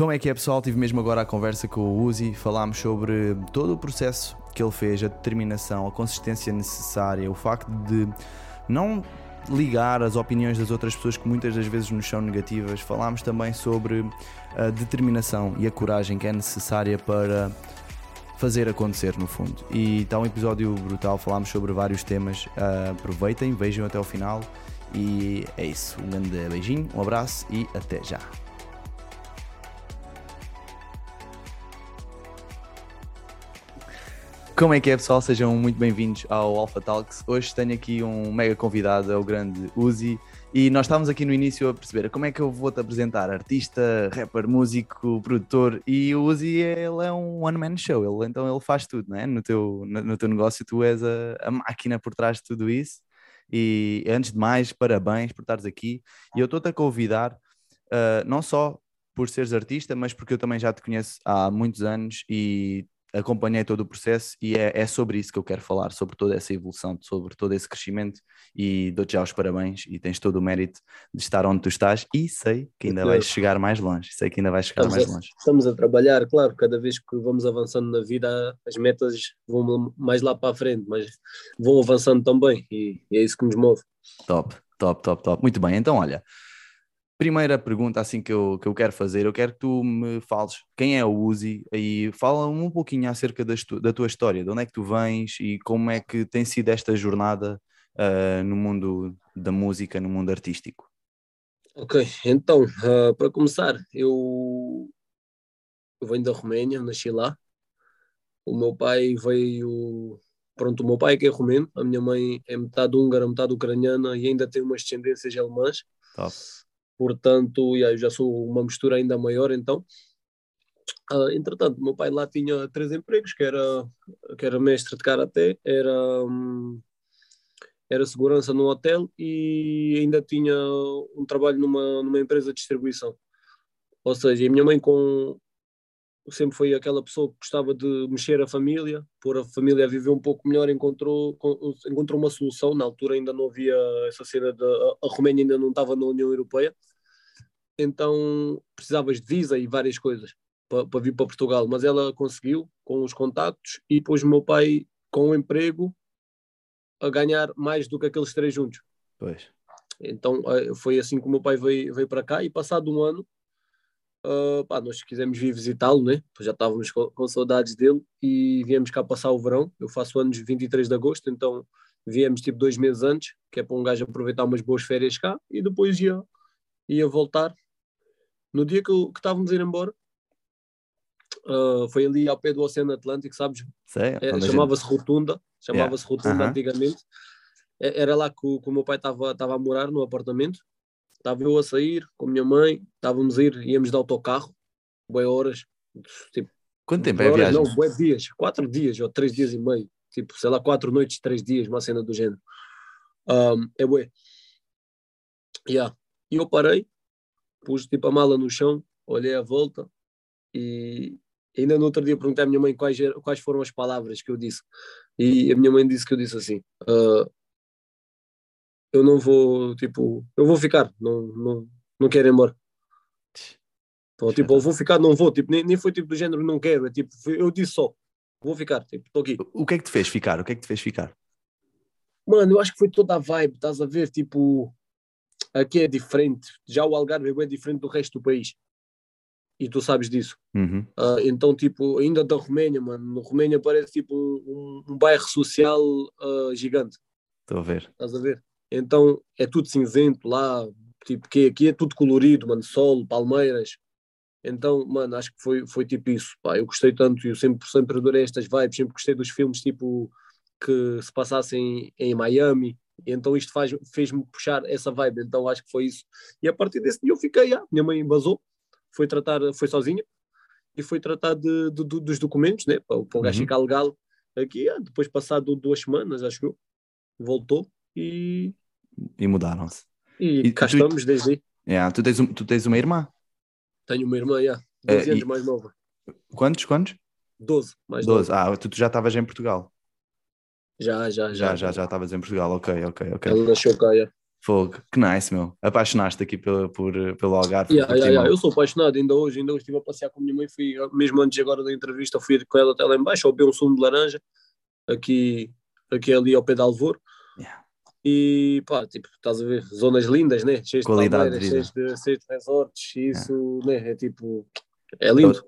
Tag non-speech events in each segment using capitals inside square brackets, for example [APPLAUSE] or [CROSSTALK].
Como é que é, pessoal? Tive mesmo agora a conversa com o Uzi, falámos sobre todo o processo que ele fez, a determinação, a consistência necessária, o facto de não ligar as opiniões das outras pessoas que muitas das vezes nos são negativas. Falámos também sobre a determinação e a coragem que é necessária para fazer acontecer no fundo. E está um episódio brutal, falámos sobre vários temas. Uh, aproveitem, vejam até o final. E é isso. Um grande beijinho, um abraço e até já. Como é que é, pessoal? Sejam muito bem-vindos ao Alpha Talks. Hoje tenho aqui um mega convidado, é o grande Uzi. E nós estávamos aqui no início a perceber como é que eu vou-te apresentar, artista, rapper, músico, produtor, e o Uzi ele é um one-man show, ele, então ele faz tudo, não é? No teu, no teu negócio tu és a, a, máquina por trás de tudo isso, e antes de mais, parabéns por estares aqui, e eu estou-te a convidar, uh, não só por seres artista, mas porque eu também já te conheço há muitos anos e acompanhei todo o processo e é, é, sobre isso que eu quero falar, sobre toda essa evolução, sobre todo esse crescimento e dou-te já os parabéns e tens todo o mérito de estar onde tu estás e sei que ainda vais chegar mais longe, sei que ainda vais chegar estamos mais a, longe. Estamos a trabalhar, claro, cada vez que vamos avançando na vida as metas vão mais lá para a frente, mas vão avançando também e, e é isso que nos move. Top, top, top, top. Muito bem, então olha, Primeira pergunta assim que eu, que eu quero fazer, eu quero que tu me fales quem é o Uzi e fala um pouquinho acerca da, da tua história, de onde é que tu vens e como é que tem sido esta jornada uh, no mundo da música, no mundo artístico. Ok, então, uh, para começar, eu, eu venho da Roménia, nasci lá. O meu pai veio. Pronto, o meu pai é que é romeno, a minha mãe é metade húngara, metade ucraniana e ainda tem umas descendências alemãs. Top portanto, eu já sou uma mistura ainda maior, então. Uh, entretanto, meu pai lá tinha três empregos, que era, que era mestre de Karaté, era, era segurança num hotel e ainda tinha um trabalho numa, numa empresa de distribuição. Ou seja, a minha mãe com, sempre foi aquela pessoa que gostava de mexer a família, pôr a família a viver um pouco melhor, encontrou, encontrou uma solução. Na altura ainda não havia essa cena da. A Roménia ainda não estava na União Europeia, então precisavas de visa e várias coisas para, para vir para Portugal. Mas ela conseguiu com os contactos e pôs o meu pai com o um emprego a ganhar mais do que aqueles três juntos. Pois. Então eh, foi assim que o meu pai veio, veio para cá e passado um ano Uh, pá, nós quisemos vir visitá-lo, né? já estávamos com, com, saudades dele e viemos cá passar o verão. Eu faço anos 23 de agosto, então viemos tipo dois meses antes, que é para um gajo aproveitar umas boas férias cá e depois ia, ia voltar. No dia que, que estávamos a ir embora, uh, foi ali ao pé do Oceano Atlântico, sabes? É, chamava-se Rotunda, chamava-se yeah. Rotunda uh -huh. antigamente. É, era lá que o, que o meu pai estava a morar no apartamento Estava eu a sair com a minha mãe, estávamos a ir, íamos de autocarro, boas horas. Tipo, Quanto tempo é a viagem? Não, boas dias, quatro dias ou três dias e meio. Tipo, sei lá, quatro noites, três dias, uma cena do género. Um, é bué. Yeah. E eu parei, pus tipo a mala no chão, olhei à volta e ainda no outro dia perguntei à minha mãe quais, quais foram as palavras que eu disse. E a minha mãe disse que eu disse assim: uh, eu não vou, tipo, eu vou ficar, não, não, não quero ir embora. Então, tipo, eu vou ficar, não vou, tipo, nem, nem foi tipo do género não quero, é tipo, eu disse só, vou ficar, tipo, estou aqui. O que é que te fez ficar? O que é que te fez ficar? Mano, eu acho que foi toda a vibe, estás a ver, tipo, aqui é diferente, já o Algarve é diferente do resto do país. E tu sabes disso. Uhum. Uh, então, tipo, ainda da Roménia, mano, no Roménia parece tipo um, um bairro social uh, gigante. Estou a ver. Estás a ver? Então é tudo cinzento lá, tipo, que aqui é tudo colorido, mano, sol, palmeiras. Então, mano, acho que foi, foi tipo isso. Pá, eu gostei tanto, eu sempre, sempre adorei estas vibes, sempre gostei dos filmes tipo que se passassem em Miami. E então isto fez-me puxar essa vibe. Então acho que foi isso. E a partir desse dia eu fiquei, ah, minha mãe basou, foi tratar, foi sozinha e foi tratar de, de, de dos documentos, né, para, para o gajo uhum. ficar legal aqui. Ah, depois, passado duas semanas, acho que eu, voltou e e mudaram-se. E, e cá tu, estamos desde aí. Yeah, tu, tens tu tens uma irmã? Tenho uma irmã, yeah, 12 é, anos e... mais nova. Quantos, quantos? 12, mais 12. Ah, tu, tu já estavas em Portugal? Já, já, já. Já, já, já estavas em Portugal, ok, ok, ok. Ela nasceu cá, yeah. Fogo, que nice, meu. Apaixonaste aqui pelo, por, pelo Algarve. Yeah, yeah, yeah. Eu sou apaixonado, ainda hoje, ainda hoje estive a passear com a minha mãe, fui, mesmo antes agora da entrevista, fui com ela até lá embaixo, beber um sumo de laranja, aqui, aqui ali ao pé de Alvor, Yeah. e pá, tipo, estás a ver, zonas lindas, né? Cheias de Qualidade de palmeiras, vida. cheias de, cheias de resorts, isso, né? É tipo, é lindo.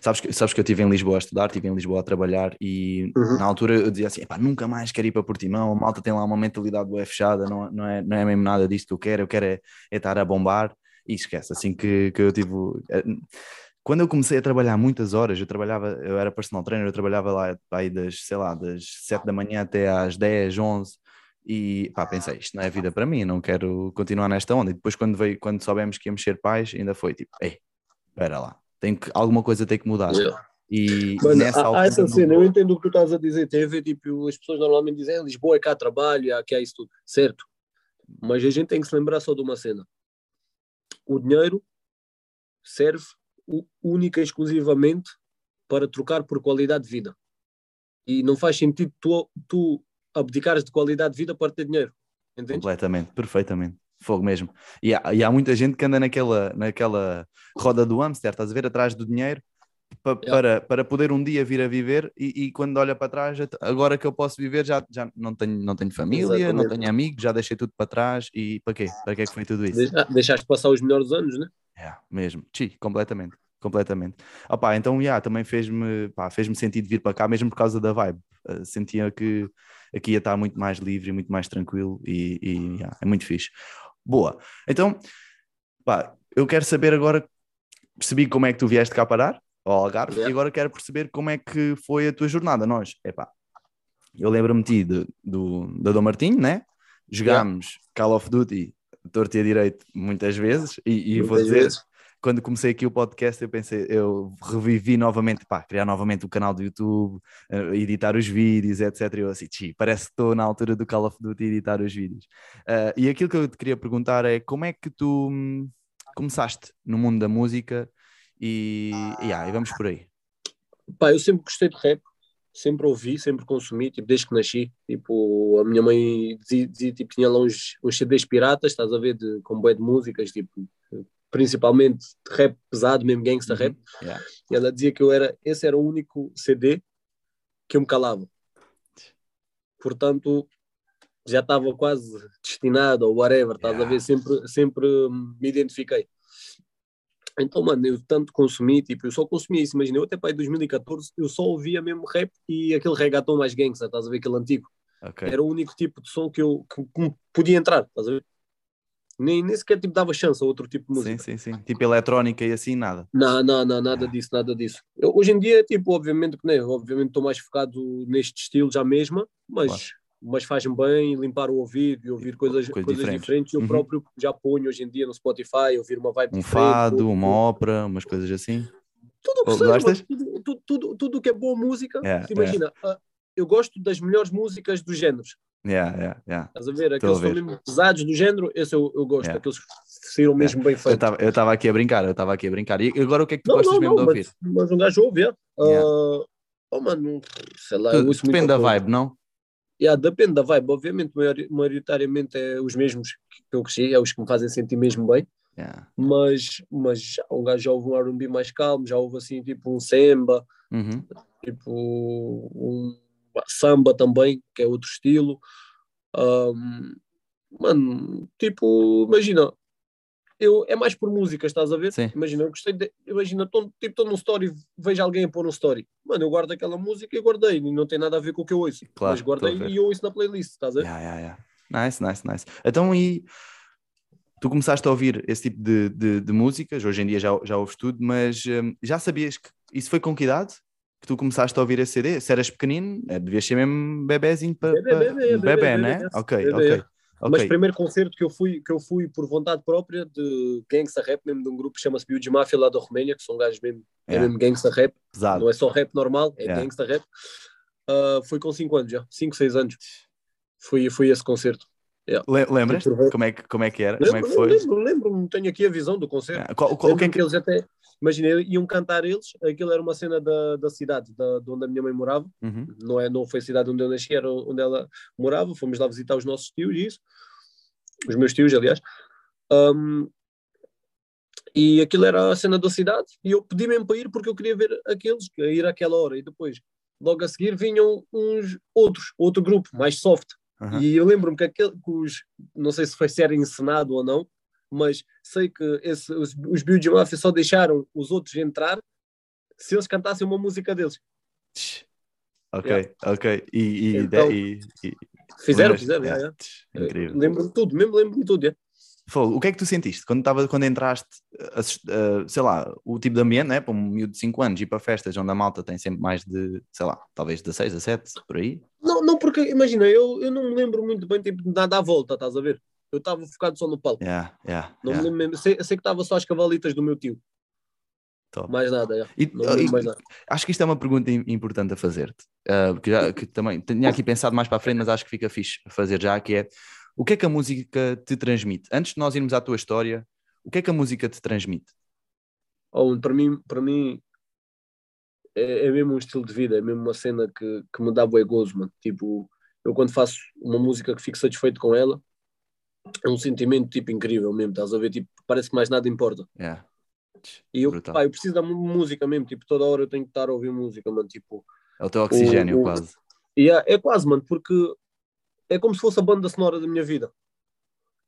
Sabes que, sabes que eu estive em Lisboa a estudar, estive em Lisboa a trabalhar e Uhum. na altura eu dizia assim: "Epá, nunca mais quero ir para Portimão. A malta tem lá uma mentalidade bué fechada, não, não, é, não é mesmo nada disto que eu quero. Eu quero é, é estar a bombar e esquece. Assim que, que eu tive. eh, Quando eu comecei a trabalhar muitas horas, eu trabalhava, eu era personal trainer, eu trabalhava lá aí das, sei lá, das 7 da manhã até às 10, 11 e pá, pensei, isto não é vida para mim, não quero continuar nesta onda. E depois quando veio, quando soubemos que íamos ser pais, ainda foi tipo, ei, espera lá, tem que, alguma coisa tem que mudar. Yeah. E Mano, nessa há, altura há essa não- cena, eu entendo o que tu estás a dizer. Tem a ver, tipo, as pessoas normalmente dizem, "Ah, Lisboa é cá trabalho, aqui há isso tudo. Certo. Mas a gente tem que se lembrar só de uma cena. O dinheiro serve única e exclusivamente para trocar por qualidade de vida. E não faz sentido tu, tu abdicares de qualidade de vida para ter dinheiro. Entende? Completamente, perfeitamente. Fogo mesmo. E há, e há muita gente que anda naquela, naquela roda do hamster, estás a ver, atrás do dinheiro, pa- Yeah. para, para poder um dia vir a viver e, e quando olha para trás, agora que eu posso viver, já, já não, tenho, não tenho família, não Exatamente. tenho amigos, já deixei tudo para trás e para quê? Para que é que foi tudo isso? De- Deixaste passar os melhores anos, né? Yeah, mesmo, Chi, completamente, completamente. Opá, então, yeah, também fez-me pá, fez-me sentido vir para cá, mesmo por causa da vibe. Uh, sentia que aqui ia estar muito mais livre e muito mais tranquilo e, e, yeah, é muito fixe. Boa, então, pá, eu quero saber agora, percebi como é que tu vieste cá parar, ao Algarve, Yeah. e agora quero perceber como é que foi a tua jornada. Nós, epá, eu lembro-me de ti do, da Dom Martinho, né? Jogámos Call of Duty torto e a direito muitas vezes e, e vou Muitas dizer, vezes. Quando comecei aqui o podcast, eu pensei, eu revivi novamente, pá, criar novamente o canal do YouTube, eh, editar os vídeos, etc. E eu assim, "Tchi, parece que estou na altura do Call of Duty editar os vídeos. Ah, e aquilo que eu te queria perguntar é como é que tu hum, começaste no mundo da música e, e, ah, e vamos por aí. Pá, eu sempre gostei de rap, sempre ouvi, sempre consumi, tipo, desde que nasci. Tipo, a minha mãe dizia, dizia, tipo, tinha lá uns, uns CDs piratas, estás a ver, de, com bué de músicas, tipo, principalmente rap pesado, mesmo gangsta rap. Yeah. E ela dizia que eu era, esse era o único CD que eu me calava. Portanto, já estava quase destinado ou whatever, estás a Yeah. ver, sempre, sempre hum, me identifiquei. Então, mano, eu tanto consumi, tipo, eu só consumia isso, imagina, eu até para aí 2014, eu só ouvia mesmo rap e aquele reggaeton mais gangsta, estás a ver, aquele antigo. Ok. Era o único tipo de som que eu que, que podia entrar, estás a ver? Nem, nem sequer tipo, dava chance a outro tipo de música. Sim, sim, sim. Tipo eletrónica e assim, nada. Não, não, não, nada disso, nada disso. Eu, hoje em dia, tipo, obviamente que né, obviamente estou mais focado neste estilo já mesmo, mas, Claro. mas faz-me bem limpar o ouvido e ouvir coisas, Coisas coisas, diferentes. diferentes. Eu Uhum. próprio já ponho hoje em dia no Spotify, ouvir uma vibe Um diferente. fado, tudo- uma ópera, umas coisas assim. Tudo o que seja, tudo, tudo, tudo, tudo que é boa música. É, te imagina, ah, eu gosto das melhores músicas dos géneros. Yeah, yeah, yeah. Estás a ver? Aqueles que são mesmo pesados do género, esse eu, eu gosto. Yeah. Aqueles que saíram mesmo bem Eu feitos. estava aqui a brincar, eu estava aqui a brincar. E agora o que é que tu Não, gostas não, mesmo não, de ouvir? mas, mas um gajo ouve, é. Yeah. Ah, oh, mano, sei lá, Tu- eu depende da vibe, não? Yeah, depende da vibe. Obviamente, maiori- maioritariamente é os mesmos que eu cresci, é os que me fazem sentir mesmo bem. Yeah. Mas, mas já, um gajo já ouve um R&B mais calmo, já ouve assim, tipo um samba, Uhum. tipo um samba também, que é outro estilo. Ahm, mano, tipo, imagina, eu, é mais por música, estás a ver? Sim. Imagina, eu gostei de, imagina, tô, tipo, estou num story, vejo alguém a pôr um story. Mano, eu guardo aquela música e guardei, e não tem nada a ver com o que eu ouço. Claro, mas guardei e eu ouço na playlist, estás a ver? Yeah, yeah, yeah. Nice, nice, nice. Então, e tu começaste a ouvir esse tipo de, de, de músicas, hoje em dia já, já ouves tudo, mas hum, já sabias que isso foi com que idade? Que tu começaste a ouvir esse CD? Se eras pequenino, é, devias ser mesmo bebezinho para. Bebé, bebé, bebé, bebé, né? bebé, Ok, bebé. ok. ok. Mas primeiro concerto que eu fui, que eu fui por vontade própria de gangsta rap, mesmo de um grupo que chama-se Biuji Mafia lá da Roménia, que são gajos mesmo, é Yeah. mesmo gangsta rap, Pesado. não é só rap normal, é Yeah. gangsta rap. Ah, foi com 5 anos já, 5, 6 anos. Fui, fui esse concerto. Le- Lembras? Por favor. Como é, que, como é que era? Como é Lembro, que foi? lembro, lembro, tenho aqui a visão do concerto. Ah, qual- qual- o que é que. que eles até, imagina, iam cantar eles, aquilo era uma cena da, da cidade, da, de onde a minha mãe morava, Uhum. não, é, não foi a cidade onde eu nasci, era onde ela morava, fomos lá visitar os nossos tios e isso. os meus tios, aliás. Um, e aquilo era a cena da cidade, e eu pedi mesmo para ir porque eu queria ver aqueles, ir àquela hora, e depois, logo a seguir, vinham uns outros, outro grupo, mais soft. Uhum. E eu lembro-me que, aquele, que os, não sei se foi se era encenado ou não, mas sei que esse, os, os Beauty Mafia só deixaram os outros entrar se eles cantassem uma música deles. Ok, yeah. ok. E, e, então, e, e fizeram, fizeram. Yeah, yeah. Incrível. Lembro-me tudo, mesmo lembro-me tudo. Yeah. Fogo, o que é que tu sentiste quando, tava, quando entraste, uh, sei lá, o tipo de ambiente, né, para um miúdo de 5 anos, ir para festas onde a malta tem sempre mais de, sei lá, talvez 16, 17, por aí? Não, não porque, imagina, eu, eu não me lembro muito bem tipo, de nada à volta, estás a ver? Eu estava focado só no palco. Yeah, yeah, não yeah. me lembro, sei, sei que estava só as cavalitas do meu tio. Top. Mais nada, e, e, mais nada. Acho que isto é uma pergunta importante a fazer-te, uh, porque já que também tinha aqui pensado mais para a frente, mas acho que fica fixe fazer já, que é o que é que a música te transmite? Antes de nós irmos à tua história, o que é que a música te transmite? Oh, para mim, para mim é, é, mesmo um estilo de vida, é mesmo uma cena que, que me dá boi gozo, mano. Tipo, eu quando faço uma música que fico satisfeito com ela, é um sentimento tipo incrível mesmo, estás a ver? Tipo, parece que mais nada importa. Yeah. E eu, pá, eu preciso da música mesmo, tipo, toda hora eu tenho que estar a ouvir música, mano, tipo... É o teu oxigênio, o, o, quase. Yeah, é quase, mano, porque é como se fosse a banda sonora da minha vida.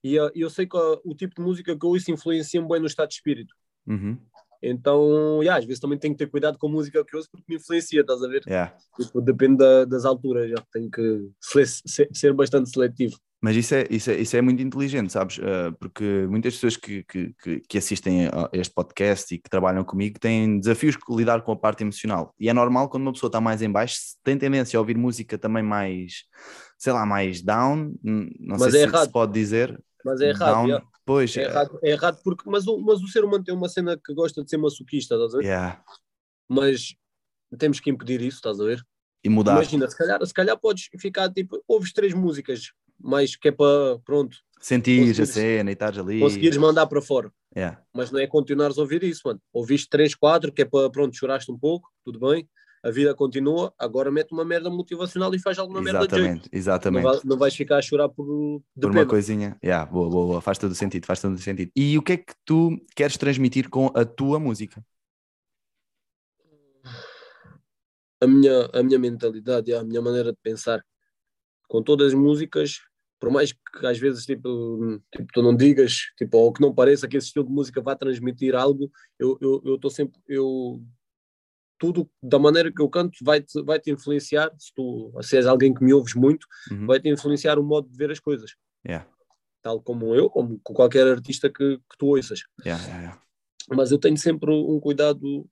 E uh, eu sei que uh, o tipo de música que eu ouço influencia-me bem no estado de espírito. Uhum. Então, yeah, às vezes também tenho que ter cuidado com a música que eu ouço porque me influencia, estás a ver? Yeah. Tipo, depende da, das alturas, já tenho que ser, ser bastante seletivo. Mas isso é, isso é, isso é muito inteligente, sabes? Uh, porque muitas pessoas que, que, que, assistem a este podcast e que trabalham comigo têm desafios de lidar com a parte emocional. E é normal quando uma pessoa está mais em baixo, tem tendência a ouvir música também mais, sei lá, mais down. Não mas sei é se, se, pode dizer. Mas é errado. Down. Pois, é, é, errado, é errado porque, mas o, mas o ser humano tem uma cena que gosta de ser masoquista, estás a ver? Yeah. Mas temos que impedir isso, estás a ver? E mudar. Imagina, se calhar, se calhar podes ficar tipo, ouves três músicas mais que é para, pronto. Sentir a cena e estás ali. Conseguires mandar para fora. Yeah. Mas não é continuares a ouvir isso, mano. Ouviste 3, 4, que é para, pronto, choraste um pouco, tudo bem. A vida continua, agora mete uma merda motivacional e faz alguma exatamente, merda jeito. Exatamente, não, vai, não vais ficar a chorar por, por uma coisinha. Yeah, boa, boa, boa, faz todo sentido, faz todo sentido. E o que é que tu queres transmitir com a tua música? A minha, a minha mentalidade, a minha maneira de pensar com todas as músicas, por mais que às vezes tipo, tipo, tu não digas, tipo, ou que não pareça que esse estilo de música vá transmitir algo, eu estou eu, eu sempre, eu tudo da maneira que eu canto vai te, vai te influenciar, se tu se és alguém que me ouves muito, uhum. vai te influenciar o modo de ver as coisas. Yeah. Tal como eu, como qualquer artista que, que tu ouças. Yeah, yeah, Mas eu tenho sempre um cuidado,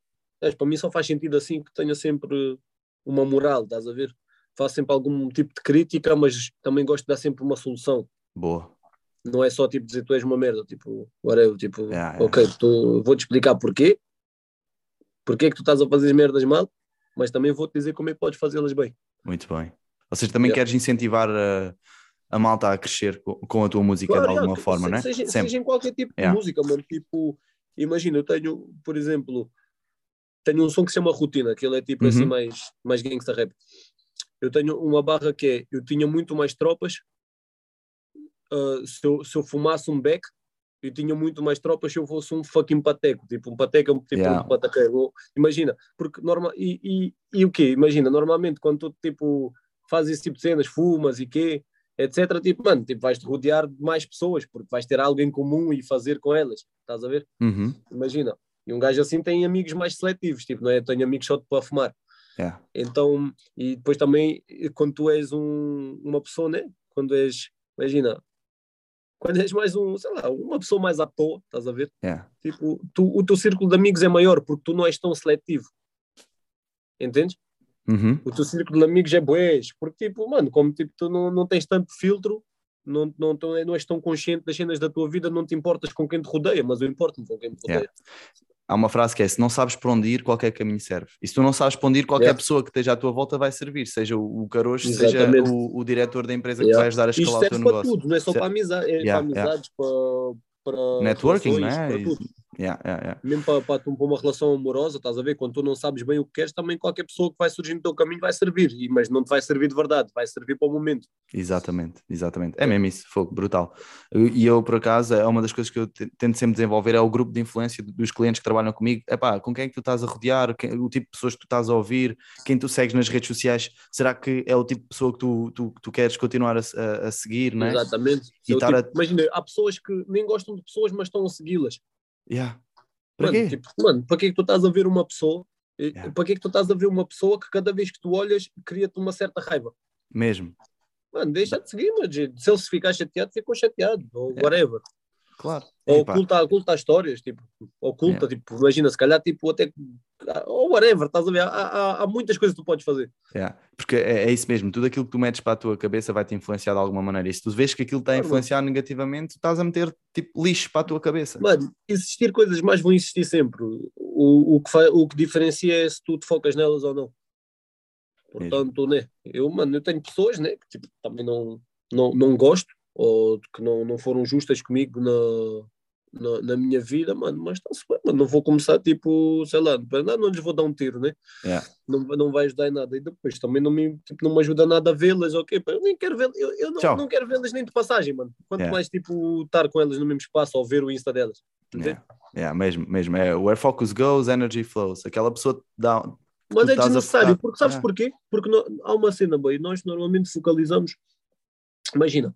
para mim só faz sentido assim que tenha sempre uma moral, estás a ver? Faço sempre algum tipo de crítica, mas também gosto de dar sempre uma solução. Boa. Não é só tipo dizer tu és uma merda, tipo, whatever, tipo, yeah, ok, yeah. vou-te explicar porquê, porquê é que tu estás a fazer as merdas mal, mas também vou-te dizer como é que podes fazê-las bem. Muito bem. Ou seja, também yeah. queres incentivar a, a malta a crescer com, com a tua música claro, de alguma forma, não é? Seja, seja, em qualquer tipo de música, mano. Tipo, imagina, eu tenho, por exemplo, tenho um som que se chama Rotina, que ele é tipo assim uhum. assim mais, mais gangsta rap eu tenho uma barra que é, eu tinha muito mais tropas uh, se, eu, se eu fumasse um beck, eu tinha muito mais tropas se eu fosse um fucking pateco, tipo um pateco, tipo yeah. um pateco. Imagina, porque normal, e, e, e o quê? Imagina, normalmente quando tu tipo fazes esse tipo de cenas, fumas e quê, etc, tipo, mano, tipo, vais-te rodear de mais pessoas, porque vais ter algo em comum e fazer com elas, estás a ver? Uhum. Imagina, e um gajo assim tem amigos mais seletivos, tipo, não é? Tenho amigos só para fumar. Yeah. Então, e depois também, quando tu és um, uma pessoa, né? Quando és, imagina, quando és mais um, sei lá, uma pessoa mais à toa, estás a ver? Yeah. Tipo, tu, o teu círculo de amigos é maior porque tu não és tão seletivo. Entendes? Uhum. O teu círculo de amigos é boés, porque tipo, mano, como tipo, tu não, não tens tanto filtro, não, não, não és tão consciente das cenas da tua vida, não te importas com quem te rodeia, mas eu importo-me com quem me rodeia. Yeah há uma frase que é: se não sabes para onde ir, qualquer caminho serve. E se tu não sabes para onde ir, qualquer yeah. pessoa que esteja à tua volta vai servir, seja o, o carocho, seja o, o, diretor da empresa yeah. que vai ajudar a escalar o teu negócio. Para tudo, não é só para, amizade, é yeah, para amizades, para, para networking, né? Yeah, yeah, yeah. Mesmo para, para, para uma relação amorosa, estás a ver? Quando tu não sabes bem o que queres, também qualquer pessoa que vai surgir no teu caminho vai servir, e, mas não te vai servir de verdade, vai servir para o momento. Exatamente, exatamente. É mesmo isso, fogo, brutal. E eu, por acaso, é uma das coisas que eu tento sempre desenvolver, é o grupo de influência dos clientes que trabalham comigo. É pá, com quem é que tu estás a rodear, quem, o tipo de pessoas que tu estás a ouvir, quem tu segues nas redes sociais, será que é o tipo de pessoa que tu, tu, tu queres continuar a, a, a seguir, não é? Exatamente. E tipo, a... Imagina, há pessoas que nem gostam de pessoas, mas estão a segui-las. Yeah. Para mano, quê? Tipo, mano, para que é que tu estás a ver uma pessoa? Yeah. Para que é que tu estás a ver uma pessoa que cada vez que tu olhas cria-te uma certa raiva? Mesmo. Mano, deixa de seguir, mas se ele se ficar chateado, ficou chateado, ou Yeah. whatever. Claro. Ou Epá, oculta, oculta histórias, tipo, oculta, tipo, imagina, se calhar, tipo, até, ou whatever, estás a ver? Há, há, há muitas coisas que tu podes fazer. Yeah. Porque é, é isso mesmo, tudo aquilo que tu metes para a tua cabeça vai te influenciar de alguma maneira. E se tu vês que aquilo está a Claro. influenciar negativamente, tu estás a meter tipo lixo para a tua cabeça. Mano, existir coisas mais vão existir sempre. O, o, que, fa- o que diferencia é se tu te focas nelas ou não. Portanto, né? Eu, mano, eu tenho pessoas, né? Que tipo, também não, não, não gosto ou que não, não foram justas comigo na, na, na minha vida, mano, mas está-se bem, mano. Não vou começar, tipo, sei lá, não, não lhes vou dar um tiro, né? Yeah. Não, não vai ajudar em nada. E depois também não me, tipo, não me ajuda nada a vê-las, ok? Eu nem quero vê-las, eu, eu Tchau. não, não quero vê-las nem de passagem, mano. Quanto Yeah. mais, tipo, estar com elas no mesmo espaço ou ver o Insta delas. Yeah. Yeah, mesmo, mesmo. É where focus goes, energy flows. Aquela pessoa dá. Mas é desnecessário, porque sabes porquê? Porque há uma cena, boy, nós normalmente focalizamos. Imagina,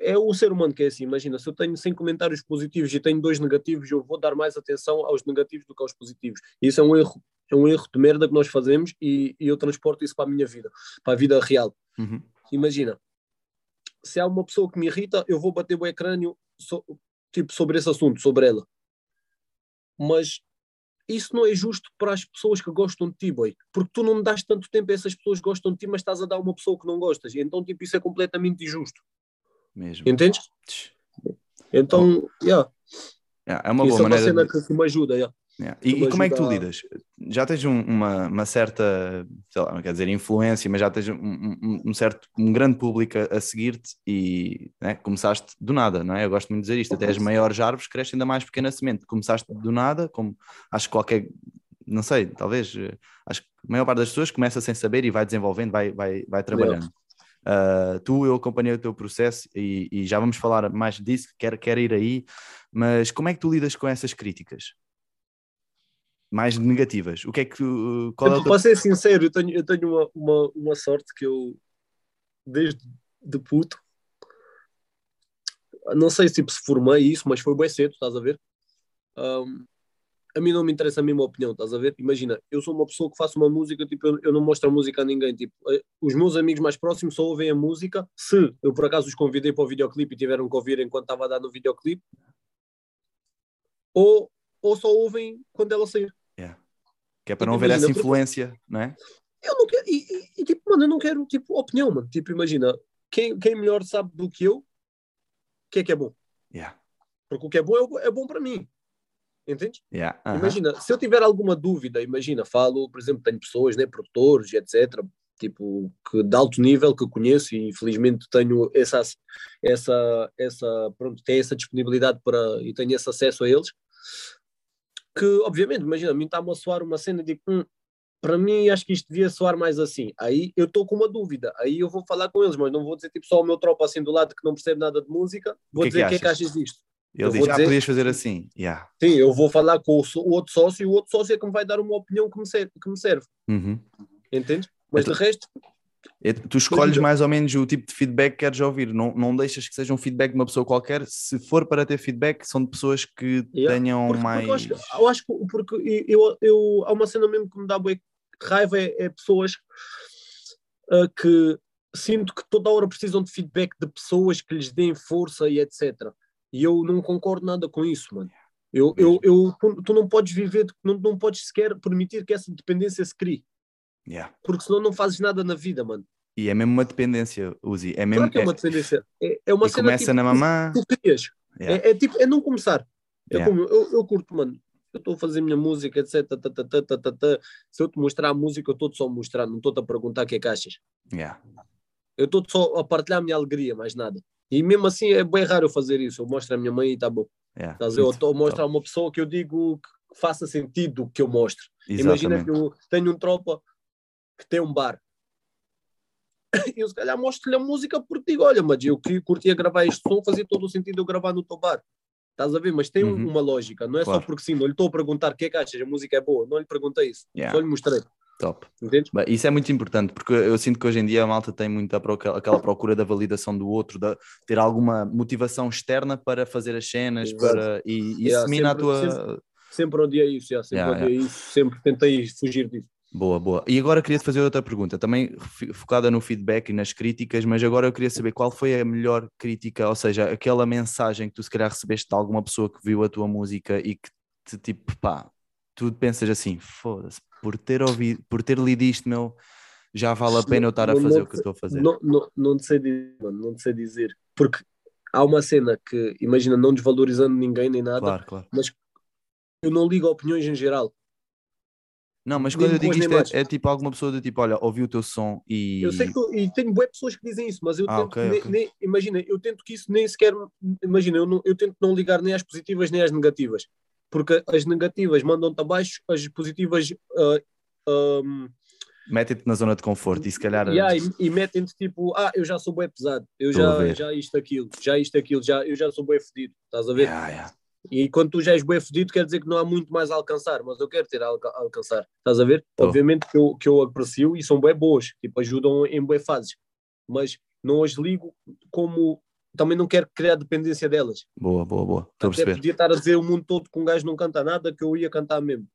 é o ser humano que é assim. Imagina, se eu tenho 100 comentários positivos e tenho dois negativos, eu vou dar mais atenção aos negativos do que aos positivos. E isso é um erro, é um erro de merda que nós fazemos e, e eu transporto isso para a minha vida, para a vida real. Uhum. Imagina, se há uma pessoa que me irrita, eu vou bater o ecrânio so- tipo, sobre esse assunto, sobre ela. Mas isso não é justo para as pessoas que gostam de ti, boy. Porque tu não dás tanto tempo a essas pessoas que gostam de ti, mas estás a dar a uma pessoa que não gostas. Então, tipo, isso é completamente injusto. Mesmo. Entendes? Então, yeah. Yeah, é uma isso boa é uma maneira. cena de- que, que me ajuda. Yeah. Yeah. E, e como é que tu lidas? Já tens um- uma, uma certa, sei lá, não quer dizer influência, mas já tens um, um- um certo, um grande público a, a seguir-te e né, começaste do nada, não é? Eu gosto muito de dizer isto, até as maiores árvores crescem ainda mais pequena semente. Começaste do nada, como acho que qualquer, não sei, talvez, eh, acho que a maior parte das pessoas começa sem saber e vai desenvolvendo, vai, vai, vai trabalhando. Uh, tu, eu acompanhei o teu processo e, e já vamos falar mais disso, quero, quero ir aí, mas como é que tu lidas com essas críticas? Mais negativas. O que é que tu- qual é o Epá, teu... Para ser sincero, eu tenho, eu tenho uma, uma, uma sorte que eu, desde de puto, não sei tipo, se formei isso, mas foi bem cedo, estás a ver? Ahm, a mim não me interessa a mesma opinião, estás a ver? Imagina, eu sou uma pessoa que faço uma música, tipo, eu, eu não mostro a música a ninguém, tipo, eh, os meus amigos mais próximos só ouvem a música se eu por acaso os convidei para o videoclipe e tiveram que ouvir enquanto estava a dar no videoclipe, ou, ou só ouvem quando ela sair. Que é para não haver essa imagina, porque- influência, não é? Eu não quero, e, e- tipo, mano, eu não quero, tipo, opinião, mano. Tipo, imagina, quem, quem melhor sabe do que eu, o que é que é bom? Yeah. Porque o que é bom é, é bom para mim. Entende? Yeah. aham. Imagina, se eu tiver alguma dúvida, imagina, falo, por exemplo, tenho pessoas, né, produtores etc., tipo, que de alto nível que eu conheço e felizmente tenho essa, essa, essa, pronto, tenho essa disponibilidade para, e tenho esse acesso a eles, que obviamente, imagina, a mim está-me a soar uma cena de hum, para mim acho que isto devia soar mais assim. Aí eu estou com uma dúvida, aí eu vou falar com eles, mas não vou dizer tipo só o meu tropa assim do lado que não percebe nada de música, vou que é que dizer o que é que achas? disto. Ele eu diz, vou ah, dizer- podias fazer assim. Yeah. Sim, eu vou falar com o, so- o outro sócio e o outro sócio é que me vai dar uma opinião que me serve, que me serve Uhum. entende? Mas Então- de resto, E Tu escolhes Imagina. mais ou menos o tipo de feedback que queres ouvir, não, não deixas que seja um feedback de uma pessoa qualquer. Se for para ter feedback, são de pessoas que Yeah. tenham porque, mais. porque eu, acho, eu acho que porque eu, eu, há uma cena mesmo que me dá bué raiva é, é pessoas ah, que sinto que toda hora precisam de feedback de pessoas que lhes deem força e etc. E eu não concordo nada com isso, mano. Eu, eu, eu, tu, tu não podes viver, não, não podes sequer permitir que essa dependência se crie, Yeah. porque senão não fazes nada na vida, mano. E é mesmo uma dependência, Uzi. É mesmo. Claro que é uma dependência. É, é uma e cena começa tipo, na mamã. tu crias. Yeah. É, é tipo, é não começar. É Yeah. como eu, eu curto, mano. Eu estou a fazer a minha música, etc. tá, tá, tá. Se eu te mostrar a música, eu estou-te só a mostrar, não estou-te a perguntar o que é que achas. Yeah. Eu estou-te só a partilhar a minha alegria, mais nada. E mesmo assim é bem raro eu fazer isso. Eu mostro a minha mãe e está bom. Yeah. Estás a Muito estou a mostrar top. uma pessoa que eu digo que faça sentido o que eu mostro. Imagina Exatamente. que eu tenho um tropa que tem um bar. Eu se calhar mostro-lhe a música porque digo, olha, mas eu que curtia gravar este som, fazia todo o sentido eu gravar no teu bar. Estás a ver? Mas tem um- Uhum. uma lógica, não é Claro. só porque sim, não lhe estou a perguntar o que é que achas, a música é boa, não lhe perguntei isso, Yeah. só lhe mostrei, Top. entendes? Isso é muito importante porque eu sinto que hoje em dia a malta tem muita proca- aquela procura da validação do outro, de ter alguma motivação externa para fazer as cenas Exato. para, e isso Yeah, mina a sempre- tua. Sempre odiei isso, já, sempre Yeah, odiei isso, sempre tentei fugir disso. Boa, boa. E agora queria te fazer outra pergunta, também focada no feedback e nas críticas, mas agora eu queria saber qual foi a melhor crítica, ou seja, aquela mensagem que tu se calhar recebeste de alguma pessoa que viu a tua música e que te tipo, pá, tu pensas assim, foda-se, por ter ouvido, por ter lido isto, meu, já vale a pena eu estar a fazer não o que eu estou a fazer. Não, não, não te sei dizer, mano, não te sei dizer, porque há uma cena que, imagina, não desvalorizando ninguém nem nada, Claro, claro. eu não ligo a opiniões em geral. Não, mas quando eu digo isto é, é tipo alguma pessoa do tipo, olha, ouvi o teu som e. Eu sei que eu- e tenho boas pessoas que dizem isso, mas eu Ah, tento ok, nem, ok. nem- imagina, eu tento que isso nem sequer imagina, eu, não- eu tento não ligar nem às positivas nem às negativas, porque as negativas mandam-te abaixo, as positivas ah, ahm, Mete-te na zona de conforto e se calhar. yeah, e, e metem-te tipo, ah, eu já sou bem pesado, eu já, já isto aquilo, já isto aquilo, já, eu já sou bem fedido, estás a ver? Yeah, yeah. E quando tu já és bem fedido, quer dizer que não há muito mais a alcançar, mas eu quero ter a alca- a alcançar. Estás a ver? Tô. Obviamente que eu, que eu aprecio e são bem boas, tipo, ajudam em bem fases, mas não as ligo como. Também não quero criar dependência delas. Boa, boa, boa. Estou Até podia estar a dizer o mundo todo que um gajo não canta nada, que eu ia cantar mesmo.